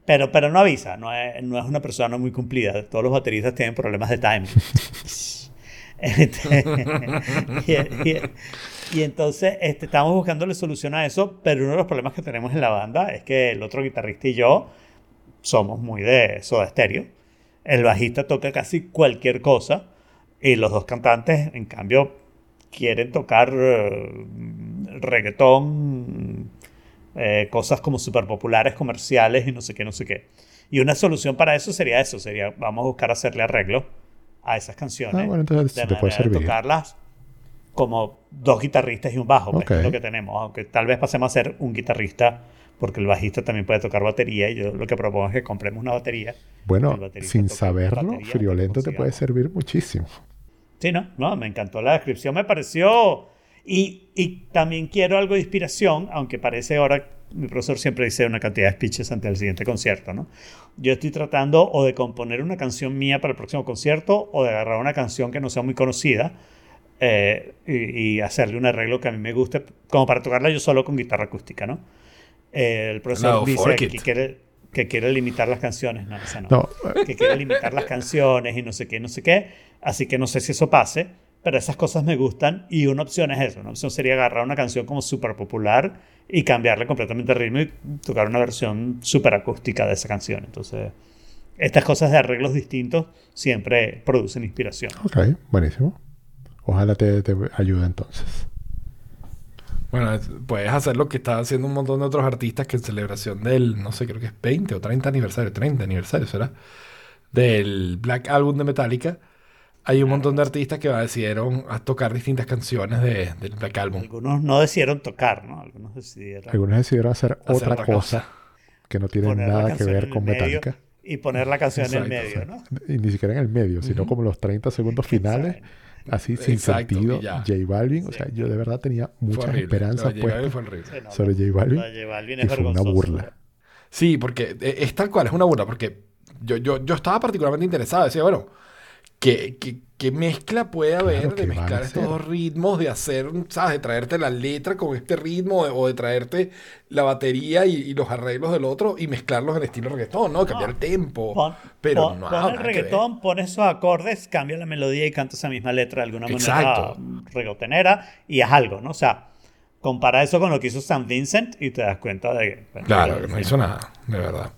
Pero, pero no avisa, no es, no es una persona muy cumplida. Todos los bateristas tienen problemas de timing. Y entonces este, estamos buscándole solución a eso, pero uno de los problemas que tenemos en la banda es que el otro guitarrista y yo somos muy de soda estéreo. El bajista toca casi cualquier cosa y los dos cantantes, en cambio, quieren tocar eh, reggaetón, eh, cosas como súper populares, comerciales y no sé qué, no sé qué. Y una solución para eso sería eso, sería vamos a buscar hacerle arreglo a esas canciones. Ah, bueno, entonces de te puede de servir. tocarlas como dos guitarristas y un bajo, pues, es lo que tenemos. Aunque tal vez pasemos a ser un guitarrista, porque el bajista también puede tocar batería. Y yo lo que propongo es que compremos una batería. Bueno, sin saberlo, batería, Friolento te puede servir muchísimo. Sí, ¿no? No, me encantó la descripción, me pareció... Y, y también quiero algo de inspiración, aunque parece ahora, mi profesor siempre dice una cantidad de speeches ante el siguiente concierto, ¿no? Yo estoy tratando o de componer una canción mía para el próximo concierto o de agarrar una canción que no sea muy conocida eh, y, y hacerle un arreglo que a mí me guste, como para tocarla yo solo con guitarra acústica, ¿no? Eh, el profesor No, dice que quiere, que quiere limitar las canciones, no, esa no No, que quiere limitar las canciones y no sé qué, no sé qué. Así que no sé si eso pase, pero esas cosas me gustan y una opción es eso. Una opción sería agarrar una canción como súper popular y cambiarle completamente el ritmo y tocar una versión súper acústica de esa canción. Entonces, estas cosas de arreglos distintos siempre producen inspiración. ok, buenísimo. Ojalá te, te ayude entonces. Bueno, es- puedes hacer lo que están haciendo un montón de otros artistas que en celebración del, no sé, creo que es 20 o 30 aniversario, 30 aniversario será, del Black Album de Metallica. Hay un montón de artistas que decidieron a tocar distintas canciones de- del Black Album. Algunos no decidieron tocar, ¿no? Algunos decidieron Algunos decidieron hacer, Hacer otra otra cosa, que no tiene nada que ver con medio Metallica. y poner la canción en el Exacto, medio, ¿no? Y ni siquiera en el medio, sino como los 30 segundos finales, así sin Exacto, sentido. y ya. J Balvin, o sea, yo de verdad tenía muchas esperanzas puestas. Sí, sobre J Balvin J Balvin y es fue una burla. Sí, porque eh, es tal cual, es una burla, porque yo, yo, yo estaba particularmente interesado, decía, bueno, ¿qué, qué, qué mezcla puede haber Claro, de ¿qué van a mezclar estos dos ritmos, de hacer, ¿sabes? De traerte la letra con este ritmo, o de traerte la batería y, y los arreglos del otro y mezclarlos en estilo reggaetón, ¿no? Cambiar el tempo. Pon, pero pon- no, pon el reggaetón, pon esos acordes, cambia la melodía y canta esa misma letra de alguna manera Exacto. reggaetonera y haz algo, ¿no? O sea, compara eso con lo que hizo San Vincent y te das cuenta de que... bueno, Claro, que- no hizo nada, de verdad.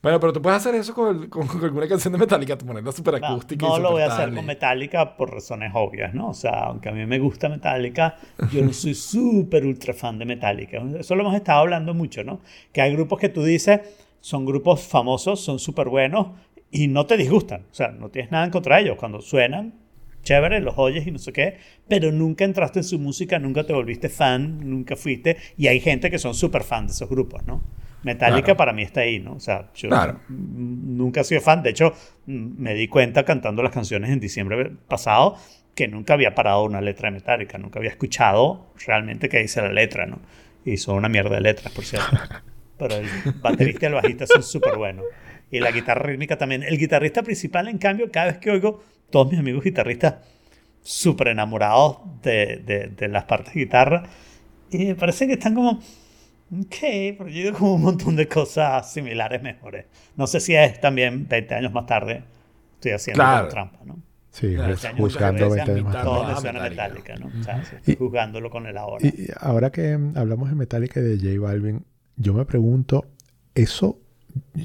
Bueno, pero tú puedes hacer eso con, el- con- con alguna canción de Metallica, tú ponerla súper No, acústica y no lo voy a hacer con Metallica por razones obvias, ¿no? O sea, aunque a mí me gusta Metallica, yo no soy súper ultra fan de Metallica. Eso lo hemos estado hablando mucho, ¿no? Que hay grupos que tú dices son grupos famosos, son súper buenos y no te disgustan. O sea, no tienes nada en contra de ellos. Cuando suenan, chévere, los oyes y no sé qué, pero nunca entraste en su música, nunca te volviste fan, nunca fuiste. Y hay gente que son súper fan de esos grupos, ¿no? Metallica Claro. para mí está ahí, ¿no? O sea, yo Claro. nunca he sido fan. De hecho, me di cuenta cantando las canciones en diciembre pasado que nunca había parado una letra de Metallica, nunca había escuchado realmente qué dice la letra, ¿no? Y son una mierda de letras, por cierto. Pero el baterista y el bajista son súper buenos. Y la guitarra rítmica también. El guitarrista principal, en cambio, cada vez que oigo todos mis amigos guitarristas súper enamorados de, de, de las partes de guitarra, y me parece que están como, ok, pero yo digo como un montón de cosas similares mejores. No sé si es también 20 años más tarde, estoy haciendo Claro. trampa, ¿no? Sí, Claro, año juzgando de 20 años más Todo tarde. Me suena Metallica. ¿no? O sea, estoy Y- jugándolo con el ahora. Y ahora que mm, hablamos de Metallica y de J Balvin, yo me pregunto, eso,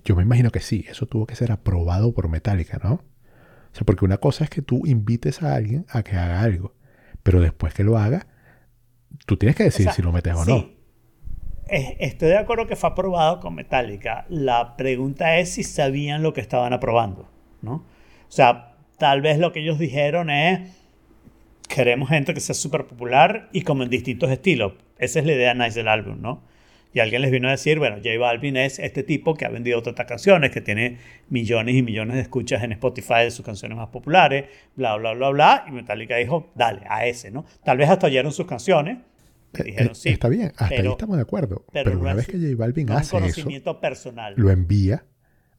yo me imagino que sí, eso tuvo que ser aprobado por Metallica, ¿no? O sea, porque una cosa es que tú invites a alguien a que haga algo, pero después que lo haga, tú tienes que decir O sea, si lo metes o sí. no. Es- Estoy de acuerdo que fue aprobado con Metallica. La pregunta es si sabían lo que estaban aprobando, ¿no? O sea, tal vez lo que ellos dijeron es queremos gente que sea súper popular y como en distintos estilos. Esa es la idea nice del álbum, ¿no? Y alguien les vino a decir, bueno, J Balvin es este tipo que ha vendido tantas canciones, que tiene millones y millones de escuchas en Spotify de sus canciones más populares, bla, bla, bla, bla. Y Metallica dijo, dale, a ese, ¿no? Tal vez hasta oyeron sus canciones Eh, dijeron, eh, sí. Está bien, hasta ahí pero- estamos de acuerdo. pero Pero, una vez que J Balvin no hace eso, personal. lo envía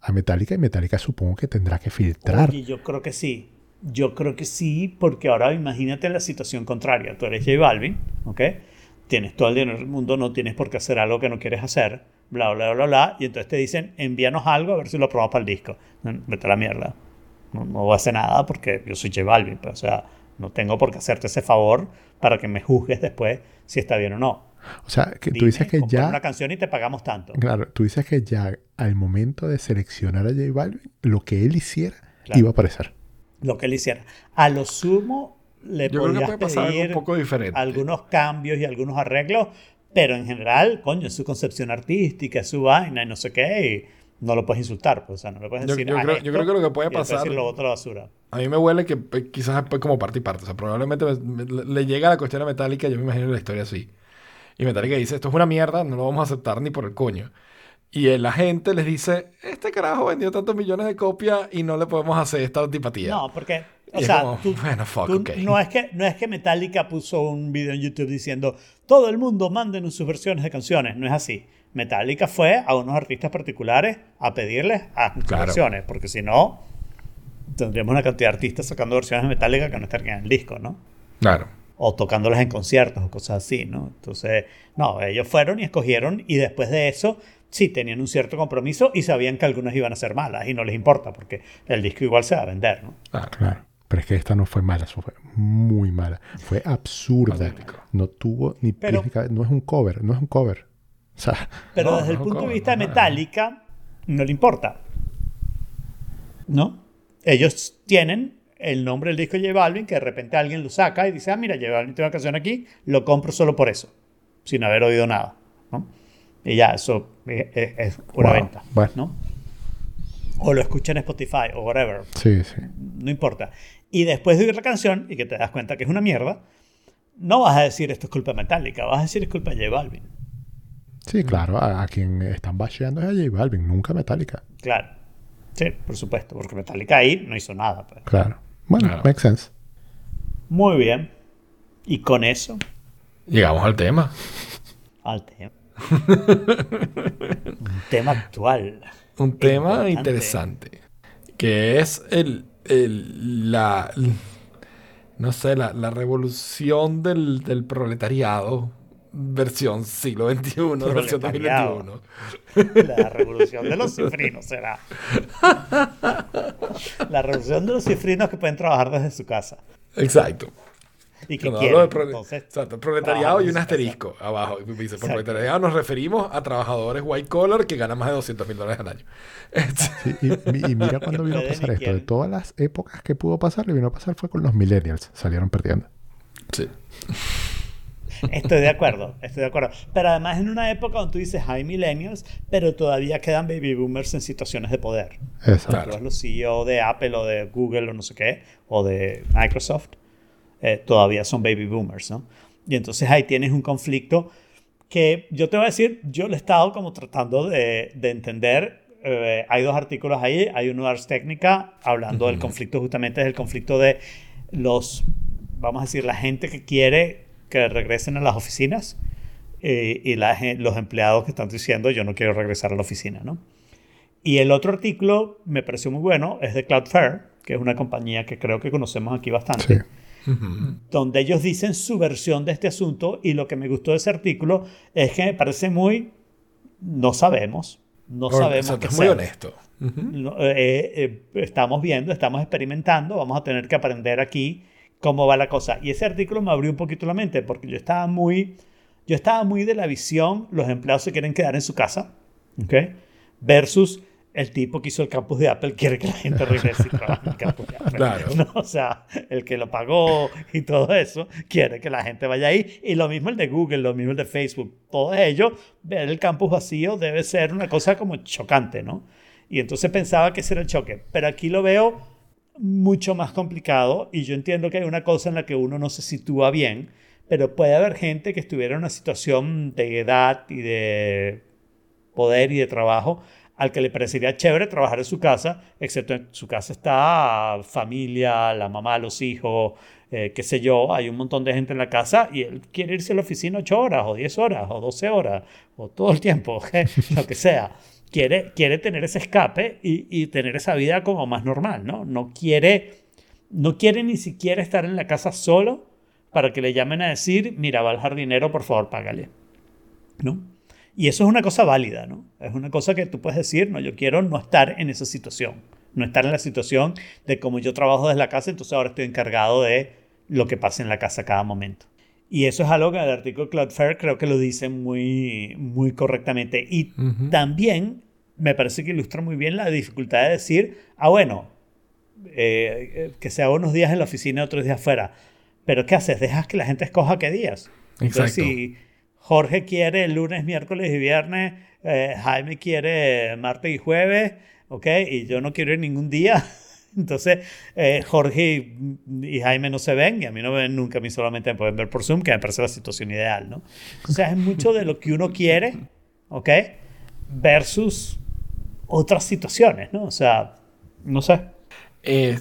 a Metallica y Metallica supongo que tendrá que filtrar. Oye, yo creo que sí. Yo creo que sí, porque ahora imagínate la situación contraria. Tú eres J Balvin, ¿ok? Tienes todo el dinero del mundo, no tienes por qué hacer algo que no quieres hacer, bla, bla, bla, bla, y entonces te dicen, envíanos algo a ver si lo probamos para el disco. Vete a la mierda. No, no voy a hacer nada porque yo soy J Balvin, pues, o sea, no tengo por qué hacerte ese favor para que me juzgues después si está bien o no. O sea, que tú Dime, dices que ya... una canción y te pagamos tanto. Claro, tú dices que ya al momento de seleccionar a J Balvin, lo que él hiciera Claro. iba a aparecer. Lo que él hiciera. A lo sumo le Yo creo que podrías puede pasar algo pedir un poco diferente. algunos cambios y algunos arreglos, pero en general, coño, es su concepción artística, es su vaina y no sé qué, y no lo puedes insultar, pues, o sea, no le puedes decir yo "Haz creo- yo esto", creo que lo que puede pasar- lo otro basura. A mí me huele que eh, quizás es como parte y parte. O sea, probablemente me- me- le llega la cuestión a Metallica, yo me imagino la historia así. Y Metallica dice, esto es una mierda, no lo vamos a aceptar ni por el coño. Y el agente les dice, este carajo vendió tantos millones de copias y no le podemos hacer esta antipatía. No, porque, o sea, como, tú- bueno, fuck, tú- no, es que, no es que Metallica puso un video en YouTube diciendo todo el mundo manden sus versiones de canciones. No es así. Metallica fue a unos artistas particulares a pedirles a sus Claro. versiones, porque si no, tendríamos una cantidad de artistas sacando versiones de Metallica que no estarían en el disco, ¿no? Claro. o tocándolas en conciertos o cosas así, ¿no? Entonces, no, ellos fueron y escogieron y después de eso sí tenían un cierto compromiso y sabían que algunas iban a ser malas y no les importa porque el disco igual se va a vender, ¿no? claro. Claro. Pero es que esta no fue mala, fue muy mala. Fue absurda. No tuvo ni Pero-. No es un cover, no es un cover. O sea, Pero No, desde el no, punto de vista de. Metallica, no le importa. ¿No? Ellos tienen el nombre del disco de J Balvin, que de repente alguien lo saca y dice, ah, mira, J Balvin tiene una canción aquí, lo compro solo por eso, sin haber oído nada. ¿no? Y ya, eso es, es- es una Wow. venta. Bueno. ¿no? O lo escucha en Spotify o whatever, sí, sí. no importa. Y después de oír la canción y que te das cuenta que es una mierda, no vas a decir esto es culpa de Metallica, vas a decir es culpa de J Balvin. Sí, claro. A, a quien están basheando es a J Balvin, nunca Metallica. Claro. Sí, por supuesto, porque Metallica ahí no hizo nada. pues. Claro. Bueno, Claro. makes sense. Muy bien. Y con eso, Llegamos al tema. al tema. Un tema actual. Un tema Importante. interesante. Que es el, el- la, no sé, la, la revolución del, del proletariado versión siglo XXI, versión Proletariado. 2021. La revolución de los cifrinos será. La revolución de los cifrinos que pueden trabajar desde su casa. Exacto. Y que Cuando quieren. prole- entonces, exacto, proletariado y un casa. asterisco abajo. Y dice, por Exacto. proletariado nos referimos a trabajadores white collar que ganan más de 200 mil dólares al año. Sí, y, mi- y mira cuándo vino a pasar esto. De todas las épocas que pudo pasar, le vino a pasar fue con los millennials. Salieron perdiendo. sí. Estoy de acuerdo, estoy de acuerdo. Pero además en una época donde tú dices hay millennials, pero todavía quedan baby boomers en situaciones de poder. Exacto. Los CEO de Apple o de Google o no sé qué, o de Microsoft, eh, todavía son baby boomers, ¿no? Y entonces ahí tienes un conflicto que yo te voy a decir, yo lo he estado como tratando de, de entender. Eh, hay dos artículos ahí, hay uno de Ars Technica hablando del conflicto, justamente es el conflicto de los, vamos a decir, la gente que quiere que regresen a las oficinas eh, y la los empleados que están diciendo yo no quiero regresar a la oficina, ¿no? Y el otro artículo me pareció muy bueno, es de Cloudflare, que es una compañía que creo que conocemos aquí bastante, Sí. donde ellos dicen su versión de este asunto y lo que me gustó de ese artículo es que me parece muy, no sabemos, no sabemos qué es muy hacer. honesto. No, eh, eh, estamos viendo, estamos experimentando, vamos a tener que aprender aquí cómo va la cosa. Y ese artículo me abrió un poquito la mente porque yo estaba muy, yo estaba muy de la visión, los empleados se quieren quedar en su casa, ¿ok? Versus el tipo que hizo el campus de Apple quiere que la gente regrese y trabaje en el campus de Apple. Claro. ¿no? O sea, el que lo pagó y todo eso quiere que la gente vaya ahí. Y lo mismo el de Google, lo mismo el de Facebook. Todo ello, ver el campus vacío debe ser una cosa como chocante, ¿no? Y entonces pensaba que ese era el choque. Pero aquí lo veo mucho más complicado y yo entiendo que hay una cosa en la que uno no se sitúa bien, pero puede haber gente que estuviera en una situación de edad y de poder y de trabajo al que le parecería chévere trabajar en su casa, excepto en su casa está familia, la mamá, los hijos, eh, qué sé yo, hay un montón de gente en la casa y él quiere irse a la oficina 8 horas o 10 horas o 12 horas o todo el tiempo, lo que sea. Quiere, quiere tener ese escape y, y tener esa vida como más normal, ¿no? No quiere, no quiere ni siquiera estar en la casa solo para que le llamen a decir, mira, va al jardinero, por favor, págale. ¿no? Y eso es una cosa válida, ¿no? Es una cosa que tú puedes decir, no, yo quiero no estar en esa situación, no estar en la situación de como yo trabajo desde la casa, entonces ahora estoy encargado de lo que pasa en la casa cada momento. Y eso es algo que el artículo Cloudflare creo que lo dice muy, muy correctamente. Y también me parece que ilustra muy bien la dificultad de decir, ah, bueno, eh, que sea unos días en la oficina y otros días afuera. Pero ¿qué haces? Dejas que la gente escoja qué días. Entonces, si Jorge quiere lunes, miércoles y viernes, eh, Jaime quiere martes y jueves, ¿ok? Y yo no quiero ir ningún día. Entonces, eh, Jorge y, Jaime no se ven y a mí no me ven nunca, a mí solamente me pueden ver por Zoom, que me parece la situación ideal, ¿no? O sea, es mucho de lo que uno quiere, ¿ok? Versus otras situaciones, ¿no? O sea, no sé. Eh,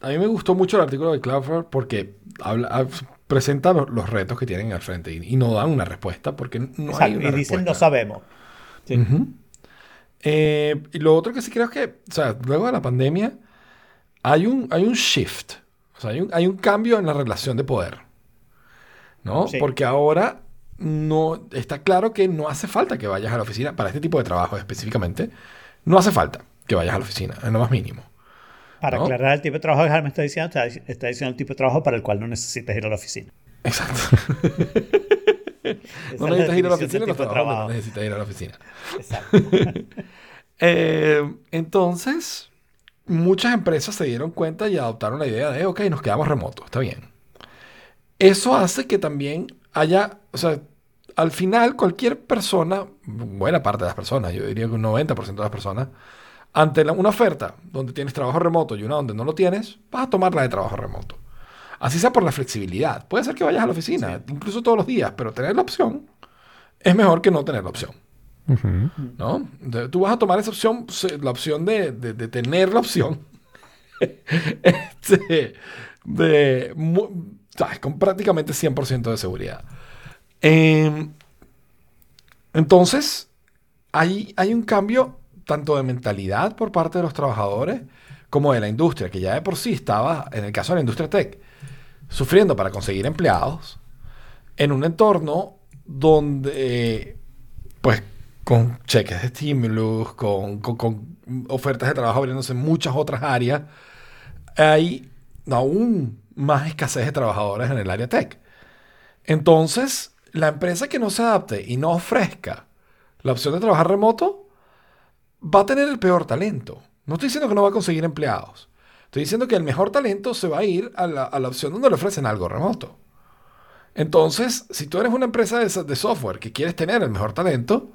a mí me gustó mucho el artículo de Cloudflare porque habla, presenta los, retos que tienen al frente y, no dan una respuesta porque no hay una y dicen no sabemos. Eh, y lo otro que sí creo es que, o sea, luego de la pandemia hay un, hay un shift, o sea, hay un, hay un cambio en la relación de poder, ¿no? Porque ahora no está claro que no hace falta que vayas a la oficina para este tipo de trabajo específicamente. No hace falta que vayas a la oficina, en lo más mínimo. Para aclarar el tipo de trabajo que Jaime está diciendo, está, diciendo el tipo de trabajo para el cual no necesitas ir a la oficina. Exacto. no necesitas ir a la oficina, no, no necesitas ir a la oficina. Exacto. eh, entonces, muchas empresas se dieron cuenta y adoptaron la idea de, ok, nos quedamos remotos, está bien. Eso hace que también haya, o sea, al final cualquier persona, buena parte de las personas, yo diría que un 90% de las personas, ante una oferta donde tienes trabajo remoto y una donde no lo tienes, vas a tomar la de trabajo remoto. Así sea por la flexibilidad. Puede ser que vayas a la oficina, incluso todos los días, pero tener la opción es mejor que no tener la opción. ¿No? tú vas a tomar esa opción, la opción de, tener la opción. este, de, Con prácticamente 100% de seguridad. Em, entonces, hay, hay un cambio tanto de mentalidad por parte de los trabajadores como de la industria, que ya de por sí estaba, en el caso de la industria tech, sufriendo para conseguir empleados en un entorno donde, pues, con cheques de estímulos, con, con, ofertas de trabajo abriéndose en muchas otras áreas, hay aún más escasez de trabajadores en el área tech. Entonces, la empresa que no se adapte y no ofrezca la opción de trabajar remoto, va a tener el peor talento. No estoy diciendo que no va a conseguir empleados. Estoy diciendo que el mejor talento se va a ir a la, opción donde le ofrecen algo remoto. Entonces, si tú eres una empresa de, software que quieres tener el mejor talento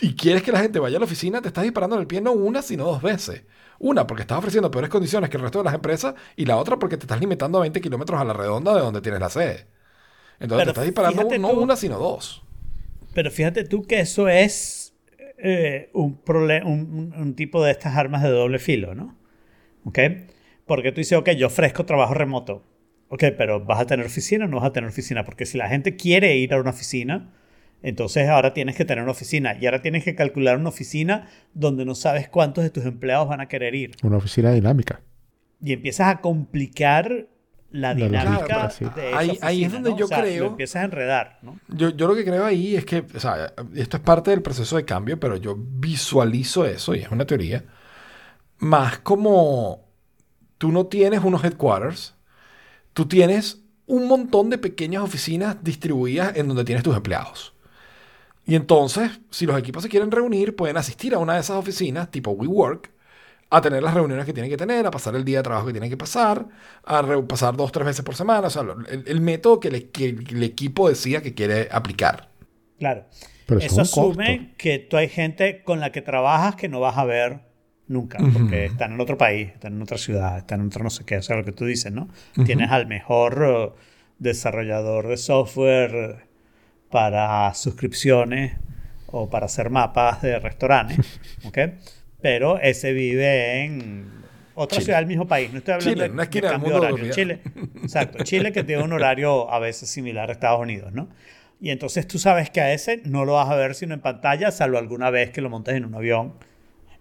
y quieres que la gente vaya a la oficina, te estás disparando en el pie no una, sino dos veces. Una, porque estás ofreciendo peores condiciones que el resto de las empresas, y la otra, porque te estás limitando a 20 kilómetros a la redonda de donde tienes la sede. Entonces, te estás disparando no una, sino dos. Pero fíjate tú que eso es eh, un, un, un, tipo de estas armas de doble filo, ¿no? ¿Ok? Porque tú dices, ok, yo ofrezco trabajo remoto. Ok, pero ¿vas a tener oficina o no vas a tener oficina? Porque si la gente quiere ir a una oficina, entonces ahora tienes que tener una oficina y ahora tienes que calcular una oficina donde no sabes cuántos de tus empleados van a querer ir. Una oficina dinámica. Y empiezas a complicar la dinámica de ahí, ahí, es donde yo creo. empiezas a enredar, ¿no? Yo, yo, lo que creo ahí es que, o sea, esto es parte del proceso de cambio, pero yo visualizo eso, y es una teoría, más como tú no tienes unos headquarters, tú tienes un montón de pequeñas oficinas distribuidas en donde tienes tus empleados. Y entonces, si los equipos se quieren reunir, pueden asistir a una de esas oficinas, tipo WeWork, a tener las reuniones que tienen que tener, a pasar el día de trabajo que tienen que pasar, a pasar dos, tres veces por semana, o sea, el, método que, el equipo decía que quiere aplicar. Claro. Pero eso, asume que tú hay gente con la que trabajas que no vas a ver nunca, porque están en otro país, están en otra ciudad, están en otro no sé qué, o sea, lo que tú dices, ¿no? Tienes al mejor uh, desarrollador de software para suscripciones o para hacer mapas de restaurantes, ¿ok? pero ese vive en otra ciudad del mismo país. No estoy hablando Chile, de, de cambio de horario. Chile, exacto. Chile que tiene un horario a veces similar a Estados Unidos, ¿no? Y entonces tú sabes que a ese no lo vas a ver sino en pantalla, salvo alguna vez que lo montes en un avión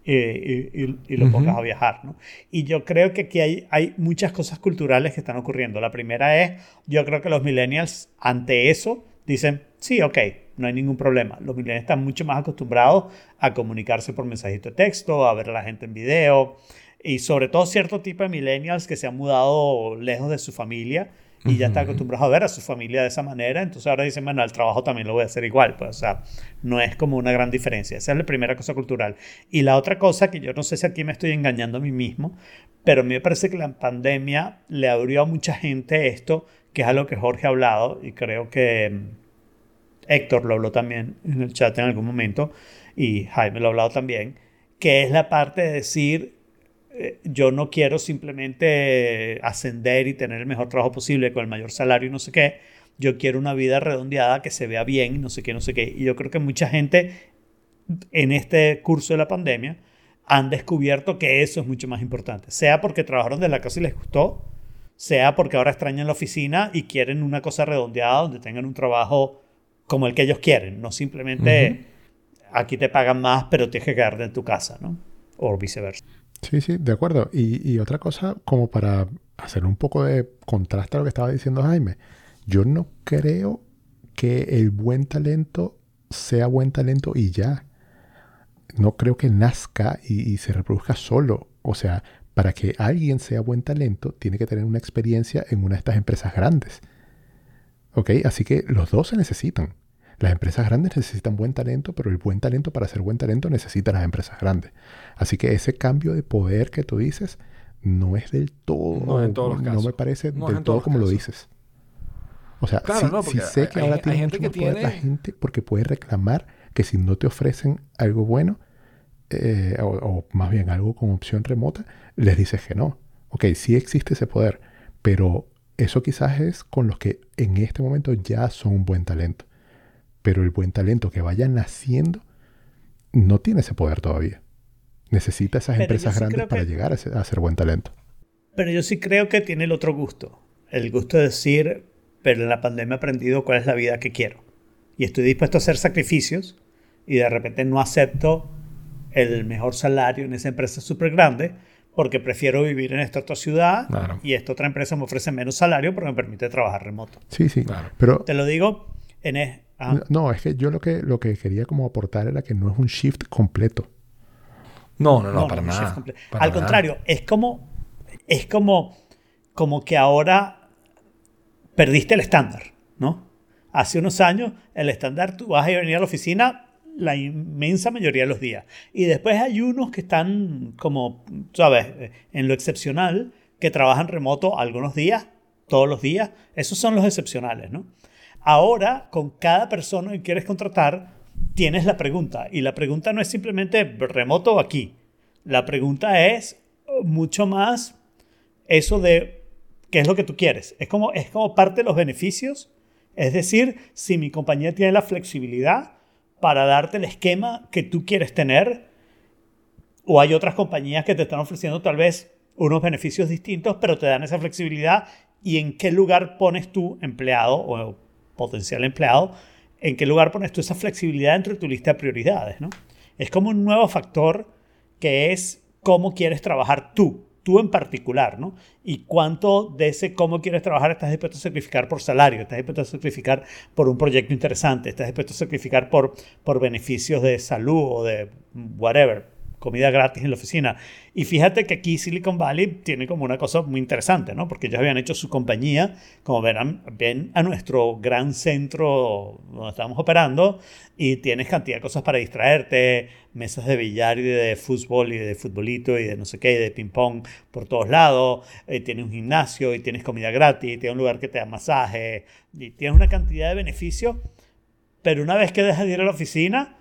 y, y, lo pongas a viajar, ¿no? Y yo creo que aquí hay, hay muchas cosas culturales que están ocurriendo. La primera es, yo creo que los millennials ante eso dicen, sí, ok, no hay ningún problema. Los millennials están mucho más acostumbrados a comunicarse por mensajito de texto, a ver a la gente en video y sobre todo cierto tipo de millennials que se han mudado lejos de su familia y ya están acostumbrados a ver a su familia de esa manera, entonces ahora dicen, bueno, el trabajo también lo voy a hacer igual, pues, o sea, no es como una gran diferencia. Esa es la primera cosa cultural. Y la otra cosa, que yo no sé si aquí me estoy engañando a mí mismo, pero a mí me parece que la pandemia le abrió a mucha gente esto, que es algo que Jorge ha hablado, y creo que Héctor lo habló también en el chat en algún momento, y Jaime lo ha hablado también, que es la parte de decir, eh, yo no quiero simplemente ascender y tener el mejor trabajo posible con el mayor salario y no sé qué. Yo quiero una vida redondeada que se vea bien, no sé qué, no sé qué. Y yo creo que mucha gente en este curso de la pandemia han descubierto que eso es mucho más importante. Sea porque trabajaron de la casa y les gustó, sea porque ahora extrañan la oficina y quieren una cosa redondeada donde tengan un trabajo como el que ellos quieren, no simplemente aquí te pagan más pero tienes que quedarte en tu casa, ¿no? O viceversa. Sí, sí, de acuerdo. Y, otra cosa, como para hacer un poco de contraste a lo que estaba diciendo Jaime, yo no creo que el buen talento sea buen talento y ya. No creo que nazca y, se reproduzca solo. O sea, para que alguien sea buen talento, tiene que tener una experiencia en una de estas empresas grandes. ¿Ok? Así que los dos se necesitan. Las empresas grandes necesitan buen talento, pero el buen talento para ser buen talento necesita las empresas grandes. Así que ese cambio de poder que tú dices no es del todo, no, en todos los casos. no me parece del todo como lo dices. O sea, sí, sé que ahora tiene gente que poder la gente porque puede reclamar que si no te ofrecen algo bueno, eh, o, o, más bien algo con opción remota, les dices que no. Ok, sí existe ese poder, pero eso quizás es con los que en este momento ya son un buen talento pero el buen talento que vaya naciendo no tiene ese poder todavía. Necesita esas empresas grandes para llegar a ser, buen talento. Pero yo sí creo que tiene el otro gusto. El gusto de decir, pero en la pandemia he aprendido cuál es la vida que quiero. Y estoy dispuesto a hacer sacrificios y de repente no acepto el mejor salario en esa empresa súper grande porque prefiero vivir en esta otra ciudad y esta otra empresa me ofrece menos salario pero me permite trabajar remoto. Sí, sí. Claro. Pero, Te lo digo en, Ah. No, es que yo lo que, lo que quería como aportar era que no es un shift completo. No, no, no, para nada. Al contrario, es como, es como, como que ahora perdiste el estándar, ¿no? Hace unos años el estándar tú vas a venir a la oficina la inmensa mayoría de los días. Y después hay unos que están como, ¿sabes? En lo excepcional, que trabajan remoto algunos días, todos los días. Esos son los excepcionales, ¿no? Ahora, con cada persona que quieres contratar, tienes la pregunta. Y la pregunta no es simplemente remoto aquí. La pregunta es mucho más eso de qué es lo que tú quieres. Es como, es como parte de los beneficios. Es decir, si mi compañía tiene la flexibilidad para darte el esquema que tú quieres tener, o hay otras compañías que te están ofreciendo tal vez unos beneficios distintos, pero te dan esa flexibilidad y en qué lugar pones tu empleado o potencial empleado, ¿en qué lugar pones tú esa flexibilidad dentro de tu lista de prioridades? ¿no? Es como un nuevo factor que es cómo quieres trabajar tú, tú en particular, ¿no? Y cuánto de ese cómo quieres trabajar estás dispuesto a sacrificar por salario, estás dispuesto a sacrificar por un proyecto interesante, estás dispuesto a sacrificar por, por beneficios de salud o de whatever comida gratis en la oficina. Y fíjate que aquí Silicon Valley tiene como una cosa muy interesante, ¿no? Porque ellos habían hecho su compañía, como verán, ven a nuestro gran centro donde estamos operando y tienes cantidad de cosas para distraerte, mesas de billar y de fútbol y de futbolito y de no sé qué, y de ping pong por todos lados, tienes un gimnasio y tienes comida gratis, tienes un lugar que te da masaje, y tienes una cantidad de beneficios, pero una vez que dejas de ir a la oficina,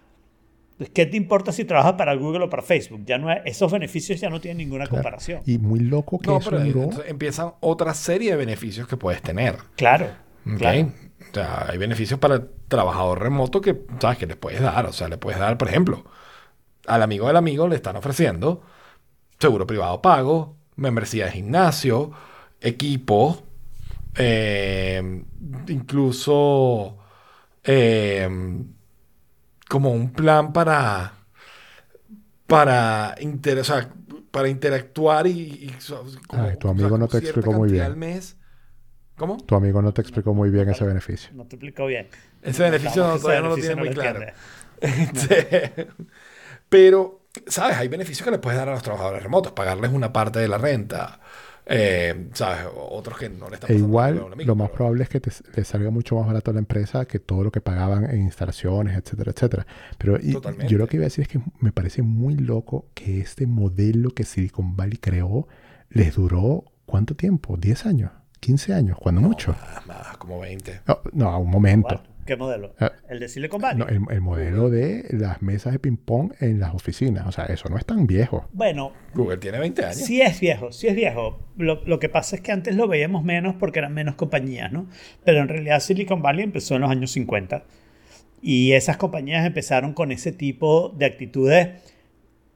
¿Qué te importa si trabajas para Google o para Facebook? Ya no esos beneficios ya no tienen ninguna comparación. Y muy loco que no, pero empiezan otra serie de beneficios que puedes tener. Claro. claro. O sea, hay beneficios para el trabajador remoto que, ¿sabes? Que les puedes dar. O sea, le puedes dar, por ejemplo, al amigo del amigo le están ofreciendo seguro privado pago, membresía de gimnasio, equipo, eh, incluso... Eh, como un plan para, para, para interactuar y... tu amigo no te explicó muy bien. mes ¿Cómo? Tu amigo no te explicó muy bien ese beneficio. No te explico bien. Ese beneficio no, todavía no lo tiene muy lo claro. Este, pero, ¿sabes? Hay beneficios que les puedes dar a los trabajadores remotos, pagarles una parte de la renta. Eh, ¿Sabes? Otros que no le están E pasando igual, lo mismo, lo más pero- probable es que te, le salga mucho más barato a la empresa que todo lo que pagaban en instalaciones, etcétera, etcétera. Pero y- yo lo que iba a decir es que me parece muy loco que este modelo que Silicon Valley creó les duró ¿cuánto tiempo? ¿10 años? ¿15 años? Cuando mucho. Más, más, como 20. No, no, un momento. ¿Qué modelo? Ah, El de Silicon Valley. No, el, el modelo de las mesas de ping-pong en las oficinas. O sea, eso no es tan viejo. Bueno, Google tiene 20 años. Sí es viejo, sí es viejo. Lo, lo que pasa es que antes lo veíamos menos porque eran menos compañías, ¿no? Pero en realidad Silicon Valley empezó en los años 50 y esas compañías empezaron con ese tipo de actitudes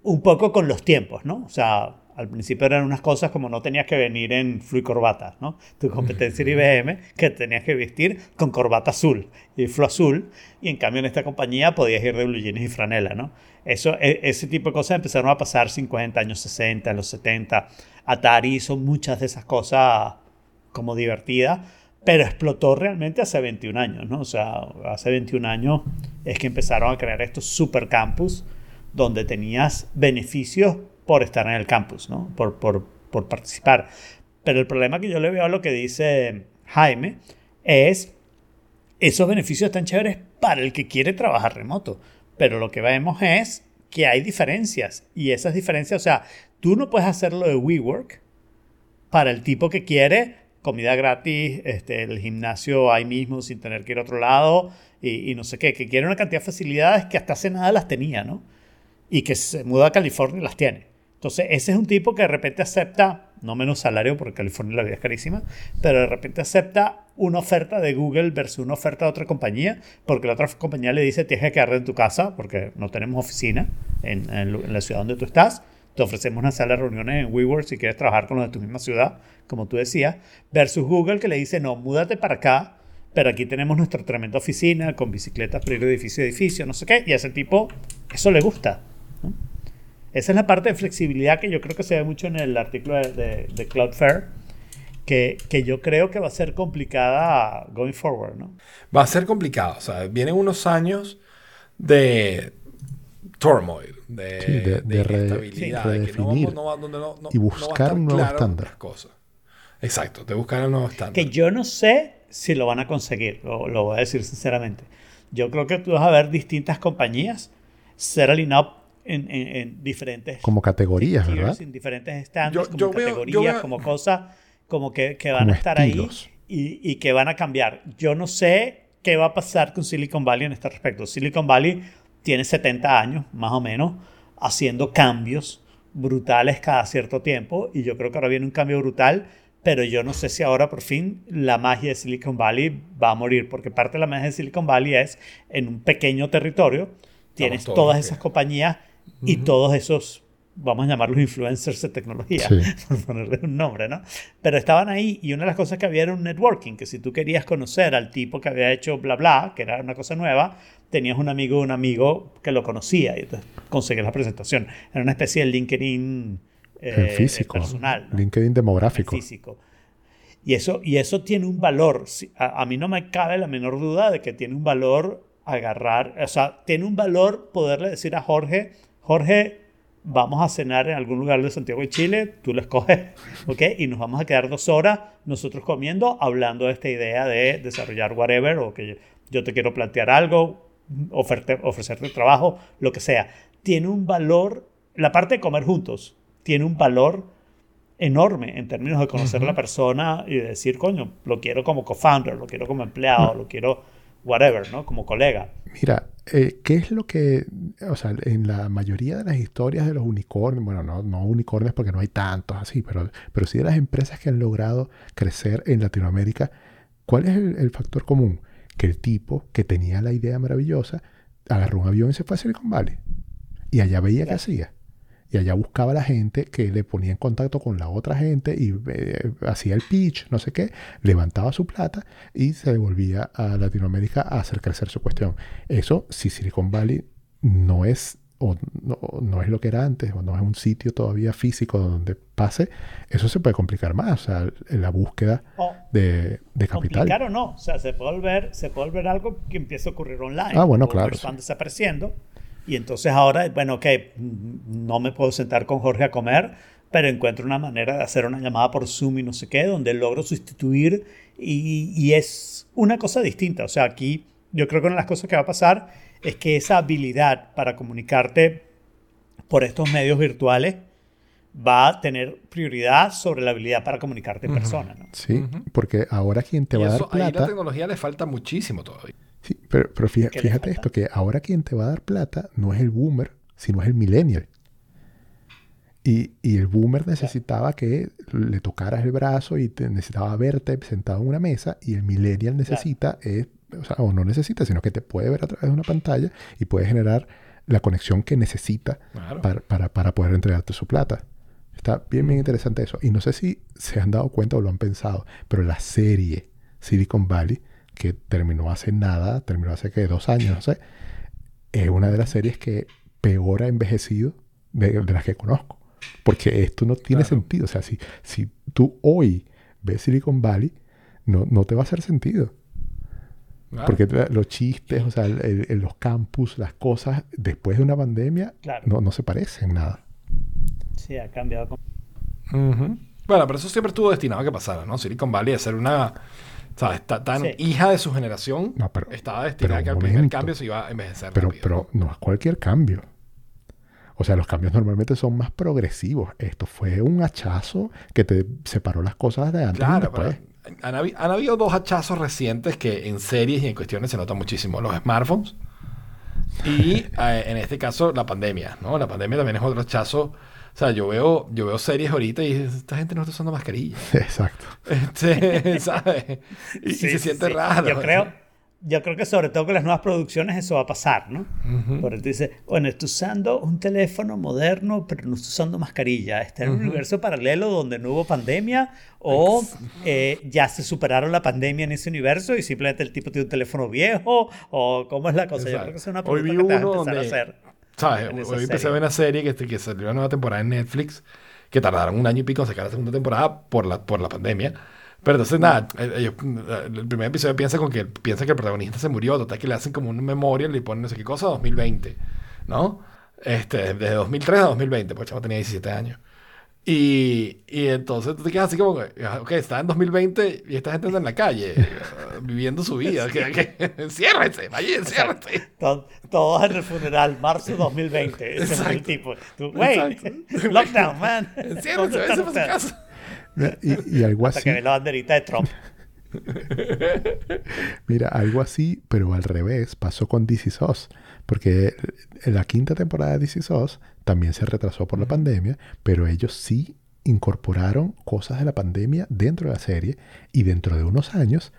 un poco con los tiempos, ¿no? O sea, al principio eran unas cosas como no tenías que venir en flu y corbata, ¿no? Tu competencia era IBM, que tenías que vestir con corbata azul y flu azul, y en cambio en esta compañía podías ir de blue jeans y franela, ¿no? Eso, e- ese tipo de cosas empezaron a pasar 50 años 60, en los 70. Atari hizo muchas de esas cosas como divertidas, pero explotó realmente hace 21 años, ¿no? O sea, hace 21 años es que empezaron a crear estos super campus donde tenías beneficios por estar en el campus, ¿no? Por, por, por participar. Pero el problema que yo le veo a lo que dice Jaime es esos beneficios están chéveres para el que quiere trabajar remoto. Pero lo que vemos es que hay diferencias. Y esas diferencias, o sea, tú no puedes hacerlo de WeWork para el tipo que quiere comida gratis, este, el gimnasio ahí mismo sin tener que ir a otro lado y, y no sé qué, que quiere una cantidad de facilidades que hasta hace nada las tenía, ¿no? Y que se muda a California y las tiene. Entonces, ese es un tipo que de repente acepta, no menos salario, porque California la vida es carísima, pero de repente acepta una oferta de Google versus una oferta de otra compañía, porque la otra compañía le dice tienes que quedarte en tu casa, porque no tenemos oficina en, en en la ciudad donde tú estás. Te ofrecemos una sala de reuniones en WeWork si quieres trabajar con los de tu misma ciudad, como tú decías, versus Google que le dice no, múdate para acá, pero aquí tenemos nuestra tremenda oficina con bicicletas para ir de edificio edificio, no sé qué, y a ese tipo eso le gusta. ¿no? Esa es la parte de flexibilidad que yo creo que se ve mucho en el artículo de, de, de Cloudflare, que, que yo creo que va a ser complicada going forward, ¿no? Va a ser complicado. O sea, vienen unos años de turmoil, de, Sí, de- de re- inestabilidad, sí, de que no redefinir vamos- no no- no- y no a buscar un nuevo claro estándar. las cosas. Exacto, de buscar el nuevo estándar. Que yo no sé si lo van a conseguir, lo, lo voy a decir sinceramente. Yo creo que tú vas a ver distintas compañías ser alineadas en, en- en diferentes Como categorías, tiers, ¿verdad? en diferentes estándares, Yo- como yo veo- yo categorías, veo- como cosas como que, que van Como a estar estilos. ahí y, y que van a cambiar. Yo no sé qué va a pasar con Silicon Valley en este respecto. Silicon Valley tiene 70 años, más o menos, haciendo cambios brutales cada cierto tiempo y yo creo que ahora viene un cambio brutal, pero yo no sé si ahora por fin la magia de Silicon Valley va a morir, porque parte de la magia de Silicon Valley es en un pequeño territorio, tienes todas los que- compañías y todos esos, vamos a llamarlos influencers de tecnología, Sí. por ponerle un nombre, ¿no? Pero estaban ahí y una de las cosas que había era un networking, que si tú querías conocer al tipo que había hecho bla bla, que era una cosa nueva, tenías un amigo un amigo que lo conocía y entonces conseguías la presentación. Era una especie de LinkedIn eh, físico. personal. ¿no? LinkedIn el demográfico. físico. Y eso, y eso tiene un valor. A, a mí no me cabe la menor duda de que tiene un valor agarrar, o sea, tiene un valor poderle decir a Jorge, Jorge, vamos a cenar en algún lugar de Santiago de Chile, tú lo escoges, ¿ok? Y nos vamos a quedar dos horas nosotros comiendo, hablando de esta idea de desarrollar whatever, o que yo te quiero plantear algo, oferte- ofrecerte trabajo, lo que sea. Tiene un valor, la parte de comer juntos, tiene un valor enorme en términos de conocer a la persona y de decir, coño, lo quiero como co-founder, lo quiero como empleado, lo quiero whatever, ¿no? Como colega. Mira, eh, ¿qué es lo que, o sea, en la mayoría de las historias de los unicornios, bueno, no, no unicornios porque no hay tantos así, pero, pero sí de las empresas que han logrado crecer en Latinoamérica, ¿cuál es el, el factor común? Que el tipo que tenía la idea maravillosa agarró un avión y se fue a Silicon Valley. Y allá veía qué Claro. hacía. Y allá buscaba a la gente que le ponía en contacto con la otra gente y eh, hacía el pitch, no sé qué, levantaba su plata y se devolvía a Latinoamérica a hacer crecer su cuestión. Eso, si Silicon Valley no es o no, no es lo que era antes, o no es un sitio todavía físico donde pase, eso se puede complicar más, o sea, en la búsqueda O de, de capital. complicar o no, o sea, se puede volver, se puede volver algo que empiece a ocurrir online. Ah, bueno, claro, Ubers sí. Están desapareciendo. Y entonces ahora, bueno, ok, no me puedo sentar con Jorge a comer, pero encuentro una manera de hacer una llamada por Zoom y no sé qué, donde logro sustituir y, y es una cosa distinta. O sea, aquí yo creo que una de las cosas que va a pasar es que esa habilidad para comunicarte por estos medios virtuales va a tener prioridad sobre la habilidad para comunicarte en persona. ¿no? Sí, porque ahora quien te Y va a dar ahí la plata... tecnología le falta muchísimo todavía. Sí, pero, pero fija- ¿Qué le fíjate esto, que ahora quien te va a dar plata no es el boomer, sino es el millennial. Y, y el boomer necesitaba que le tocaras el brazo y te necesitaba verte sentado en una mesa y el millennial necesita, es, o, sea, o no necesita, sino que te puede ver a través de una pantalla y puede generar la conexión que necesita Claro. para, para, para poder entregarte su plata. Está bien, bien interesante eso. Y no sé si se han dado cuenta o lo han pensado, pero la serie Silicon Valley, que terminó hace nada, terminó hace que dos años, no sé, es una de las series que peor ha envejecido de, de las que conozco. Porque esto no tiene Claro. sentido. O sea, si, si tú hoy ves Silicon Valley, no, no te va a hacer sentido. Claro. Porque los chistes, o sea, el- el- el- los campus, las cosas, después de una pandemia, Claro. no, no se parecen nada. Sí, ha cambiado. Bueno, pero eso siempre estuvo destinado a que pasara, ¿no? Silicon Valley a ser una, ¿sabes? Ta- tan Sí. hija de su generación, No, pero- estaba destinada pero a que un al primer cambio se iba a envejecer Pero, rápido. pero no es cualquier cambio. O sea, los cambios normalmente son más progresivos. Esto fue un hachazo que te separó las cosas de antes y Claro, pero han, habi- han habido dos hachazos recientes que en series y en cuestiones se nota muchísimo. Los smartphones y eh, en este caso la pandemia, ¿no? La pandemia también es otro hachazo. O sea, yo veo, yo veo series ahorita y esta gente no está usando mascarilla. Exacto. Este, ¿sabes? Y, y Sí, se siente sí. raro. Yo creo, yo creo que sobre todo con las nuevas producciones eso va a pasar, ¿no? Porque tú dices, bueno, estoy usando un teléfono moderno, pero no estoy usando mascarilla. ¿Está en un universo paralelo donde no hubo pandemia? ¿O eh, ya se superaron la pandemia en ese universo y simplemente el tipo tiene un teléfono viejo? ¿O cómo es la cosa? Yo Exacto. creo que es una Hoy pregunta que te vas a empezar a hacer. ¿Sabes? Hoy empecé a serie. ver una serie que, que salió una nueva temporada en Netflix, que tardaron un año y pico en sacar la segunda temporada por la, por la pandemia. Pero entonces, nada, eh, ellos, eh, el primer episodio piensa con que piensa que el protagonista se murió, total que le hacen como un memorial, le ponen no sé qué cosa, 2020, ¿no? Este, desde 2003 a 2020, pues el chavo tenía 17 años. Y, y entonces tú te quedas así como, que, ah, ok, está en 2020 y esta gente anda en la calle, viviendo su vida. Que, que, enciérrense, vaya, enciérrense. Todo- Todos en el funeral, marzo 2020. Ese es el tipo. Tú, Wait, Exacto. lockdown, man. Enciérrense, ¿Dónde váyanse para su casa. Y, y algo Hasta así, que ve la banderita de Trump. mira, algo así, pero al revés, pasó con DC SOS. Porque la quinta temporada de DC SOS también se retrasó por la pandemia, pero ellos sí incorporaron cosas de la pandemia dentro de la serie y dentro de unos años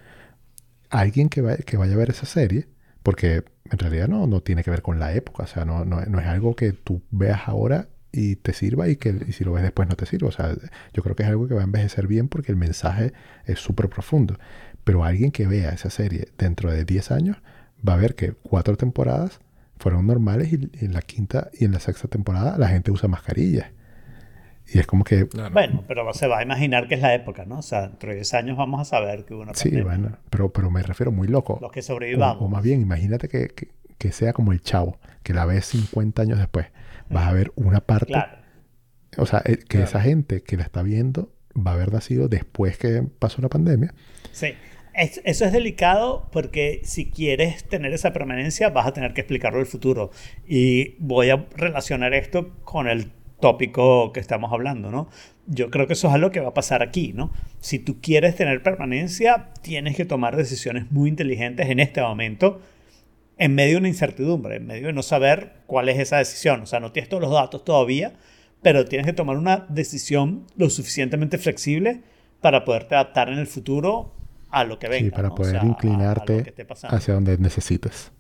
alguien que, va- que vaya a ver esa serie, porque en realidad no, no tiene que ver con la época, o sea, no, no, no es algo que tú veas ahora y te sirva y que y si lo ves después no te sirva. O sea, yo creo que es algo que va a envejecer bien porque el mensaje es súper profundo. Pero alguien que vea esa serie dentro de 10 años va a ver que cuatro temporadas fueron normales y, y en la quinta y en la sexta temporada la gente usa mascarillas. Y es como que, Claro. Bueno, pero se va a imaginar que es la época, ¿no? O sea, dentro de 10 años vamos a saber que hubo una sí, pandemia. bueno, pero, pero me refiero muy loco. Los que sobrevivamos. o más bien, imagínate que, que- que sea como el chavo, que la ves 50 años después. Vas a ver una parte, Claro. o sea, eh, que Claro. esa gente que la está viendo va a haber nacido después que pasó la pandemia. Sí. Es- eso es delicado porque si quieres tener esa permanencia vas a tener que explicarlo el futuro. Y voy a relacionar esto con el tópico que estamos hablando, ¿no? Yo creo que eso es algo que va a pasar aquí, ¿no? Si tú quieres tener permanencia, tienes que tomar decisiones muy inteligentes en este momento, en medio de una incertidumbre, en medio de no saber cuál es esa decisión. O sea, no tienes todos los datos todavía, pero tienes que tomar una decisión lo suficientemente flexible para poderte adaptar en el futuro a lo que venga. Sí, para ¿no? O poder sea, inclinarte hacia donde necesites.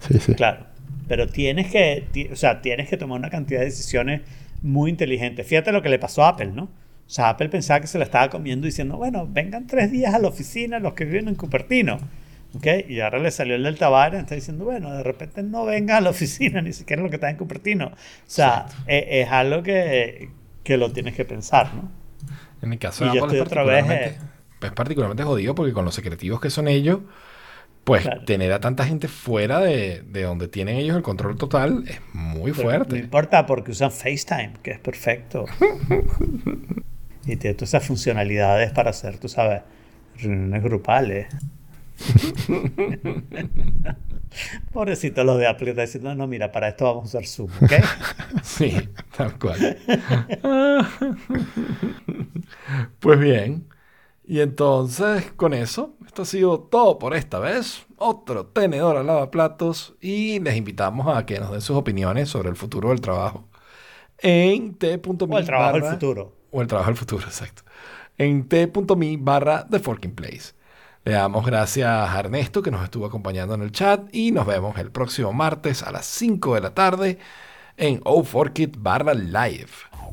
Sí, sí. Claro. Pero tienes que, o sea, tienes que tomar una cantidad de decisiones muy inteligentes. Fíjate lo que le pasó a Apple, ¿no? O sea, Apple pensaba que se la estaba comiendo diciendo, bueno, vengan tres días a la oficina los que viven en Cupertino. ¿ok? Y ahora le salió el Delta Variant, está diciendo, bueno, de repente no venga a la oficina, ni siquiera lo que está en Cupertino. O sea, e- es, algo que, que lo tienes que pensar, ¿no? En el caso Y yo estoy es otra vez, es particularmente jodido porque con los secretivos que son ellos, pues Claro. tener a tanta gente fuera de, de donde tienen ellos el control total es muy Pero fuerte. No importa porque usan FaceTime, que es perfecto. y tiene todas esas funcionalidades para hacer, tú sabes, reuniones grupales. Pobrecito los de Apple que está diciendo, no, mira, para esto vamos a usar Zoom, ¿ok? Sí, tal cual. pues bien, y entonces con eso, esto ha sido todo por esta vez. Otro tenedor al lavaplatos y les invitamos a que nos den sus opiniones sobre el futuro del trabajo en t.me O el trabajo del futuro. O el trabajo del futuro, exacto. En t.me barra The Forking Place. Le damos gracias a Ernesto que nos estuvo acompañando en el chat y nos vemos el próximo martes a las 5 de la tarde en O4Kit barra live.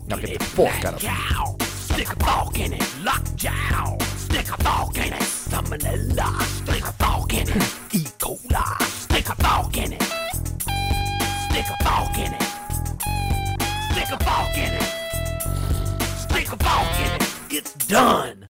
Now get Stick a fork in it, lockjaw. Stick a fork in it, salmonella. Stick a fork in it, E. coli. Stick a fork in it. Stick a fork in it. Stick a fork in it. Stick a fork in it. It's done.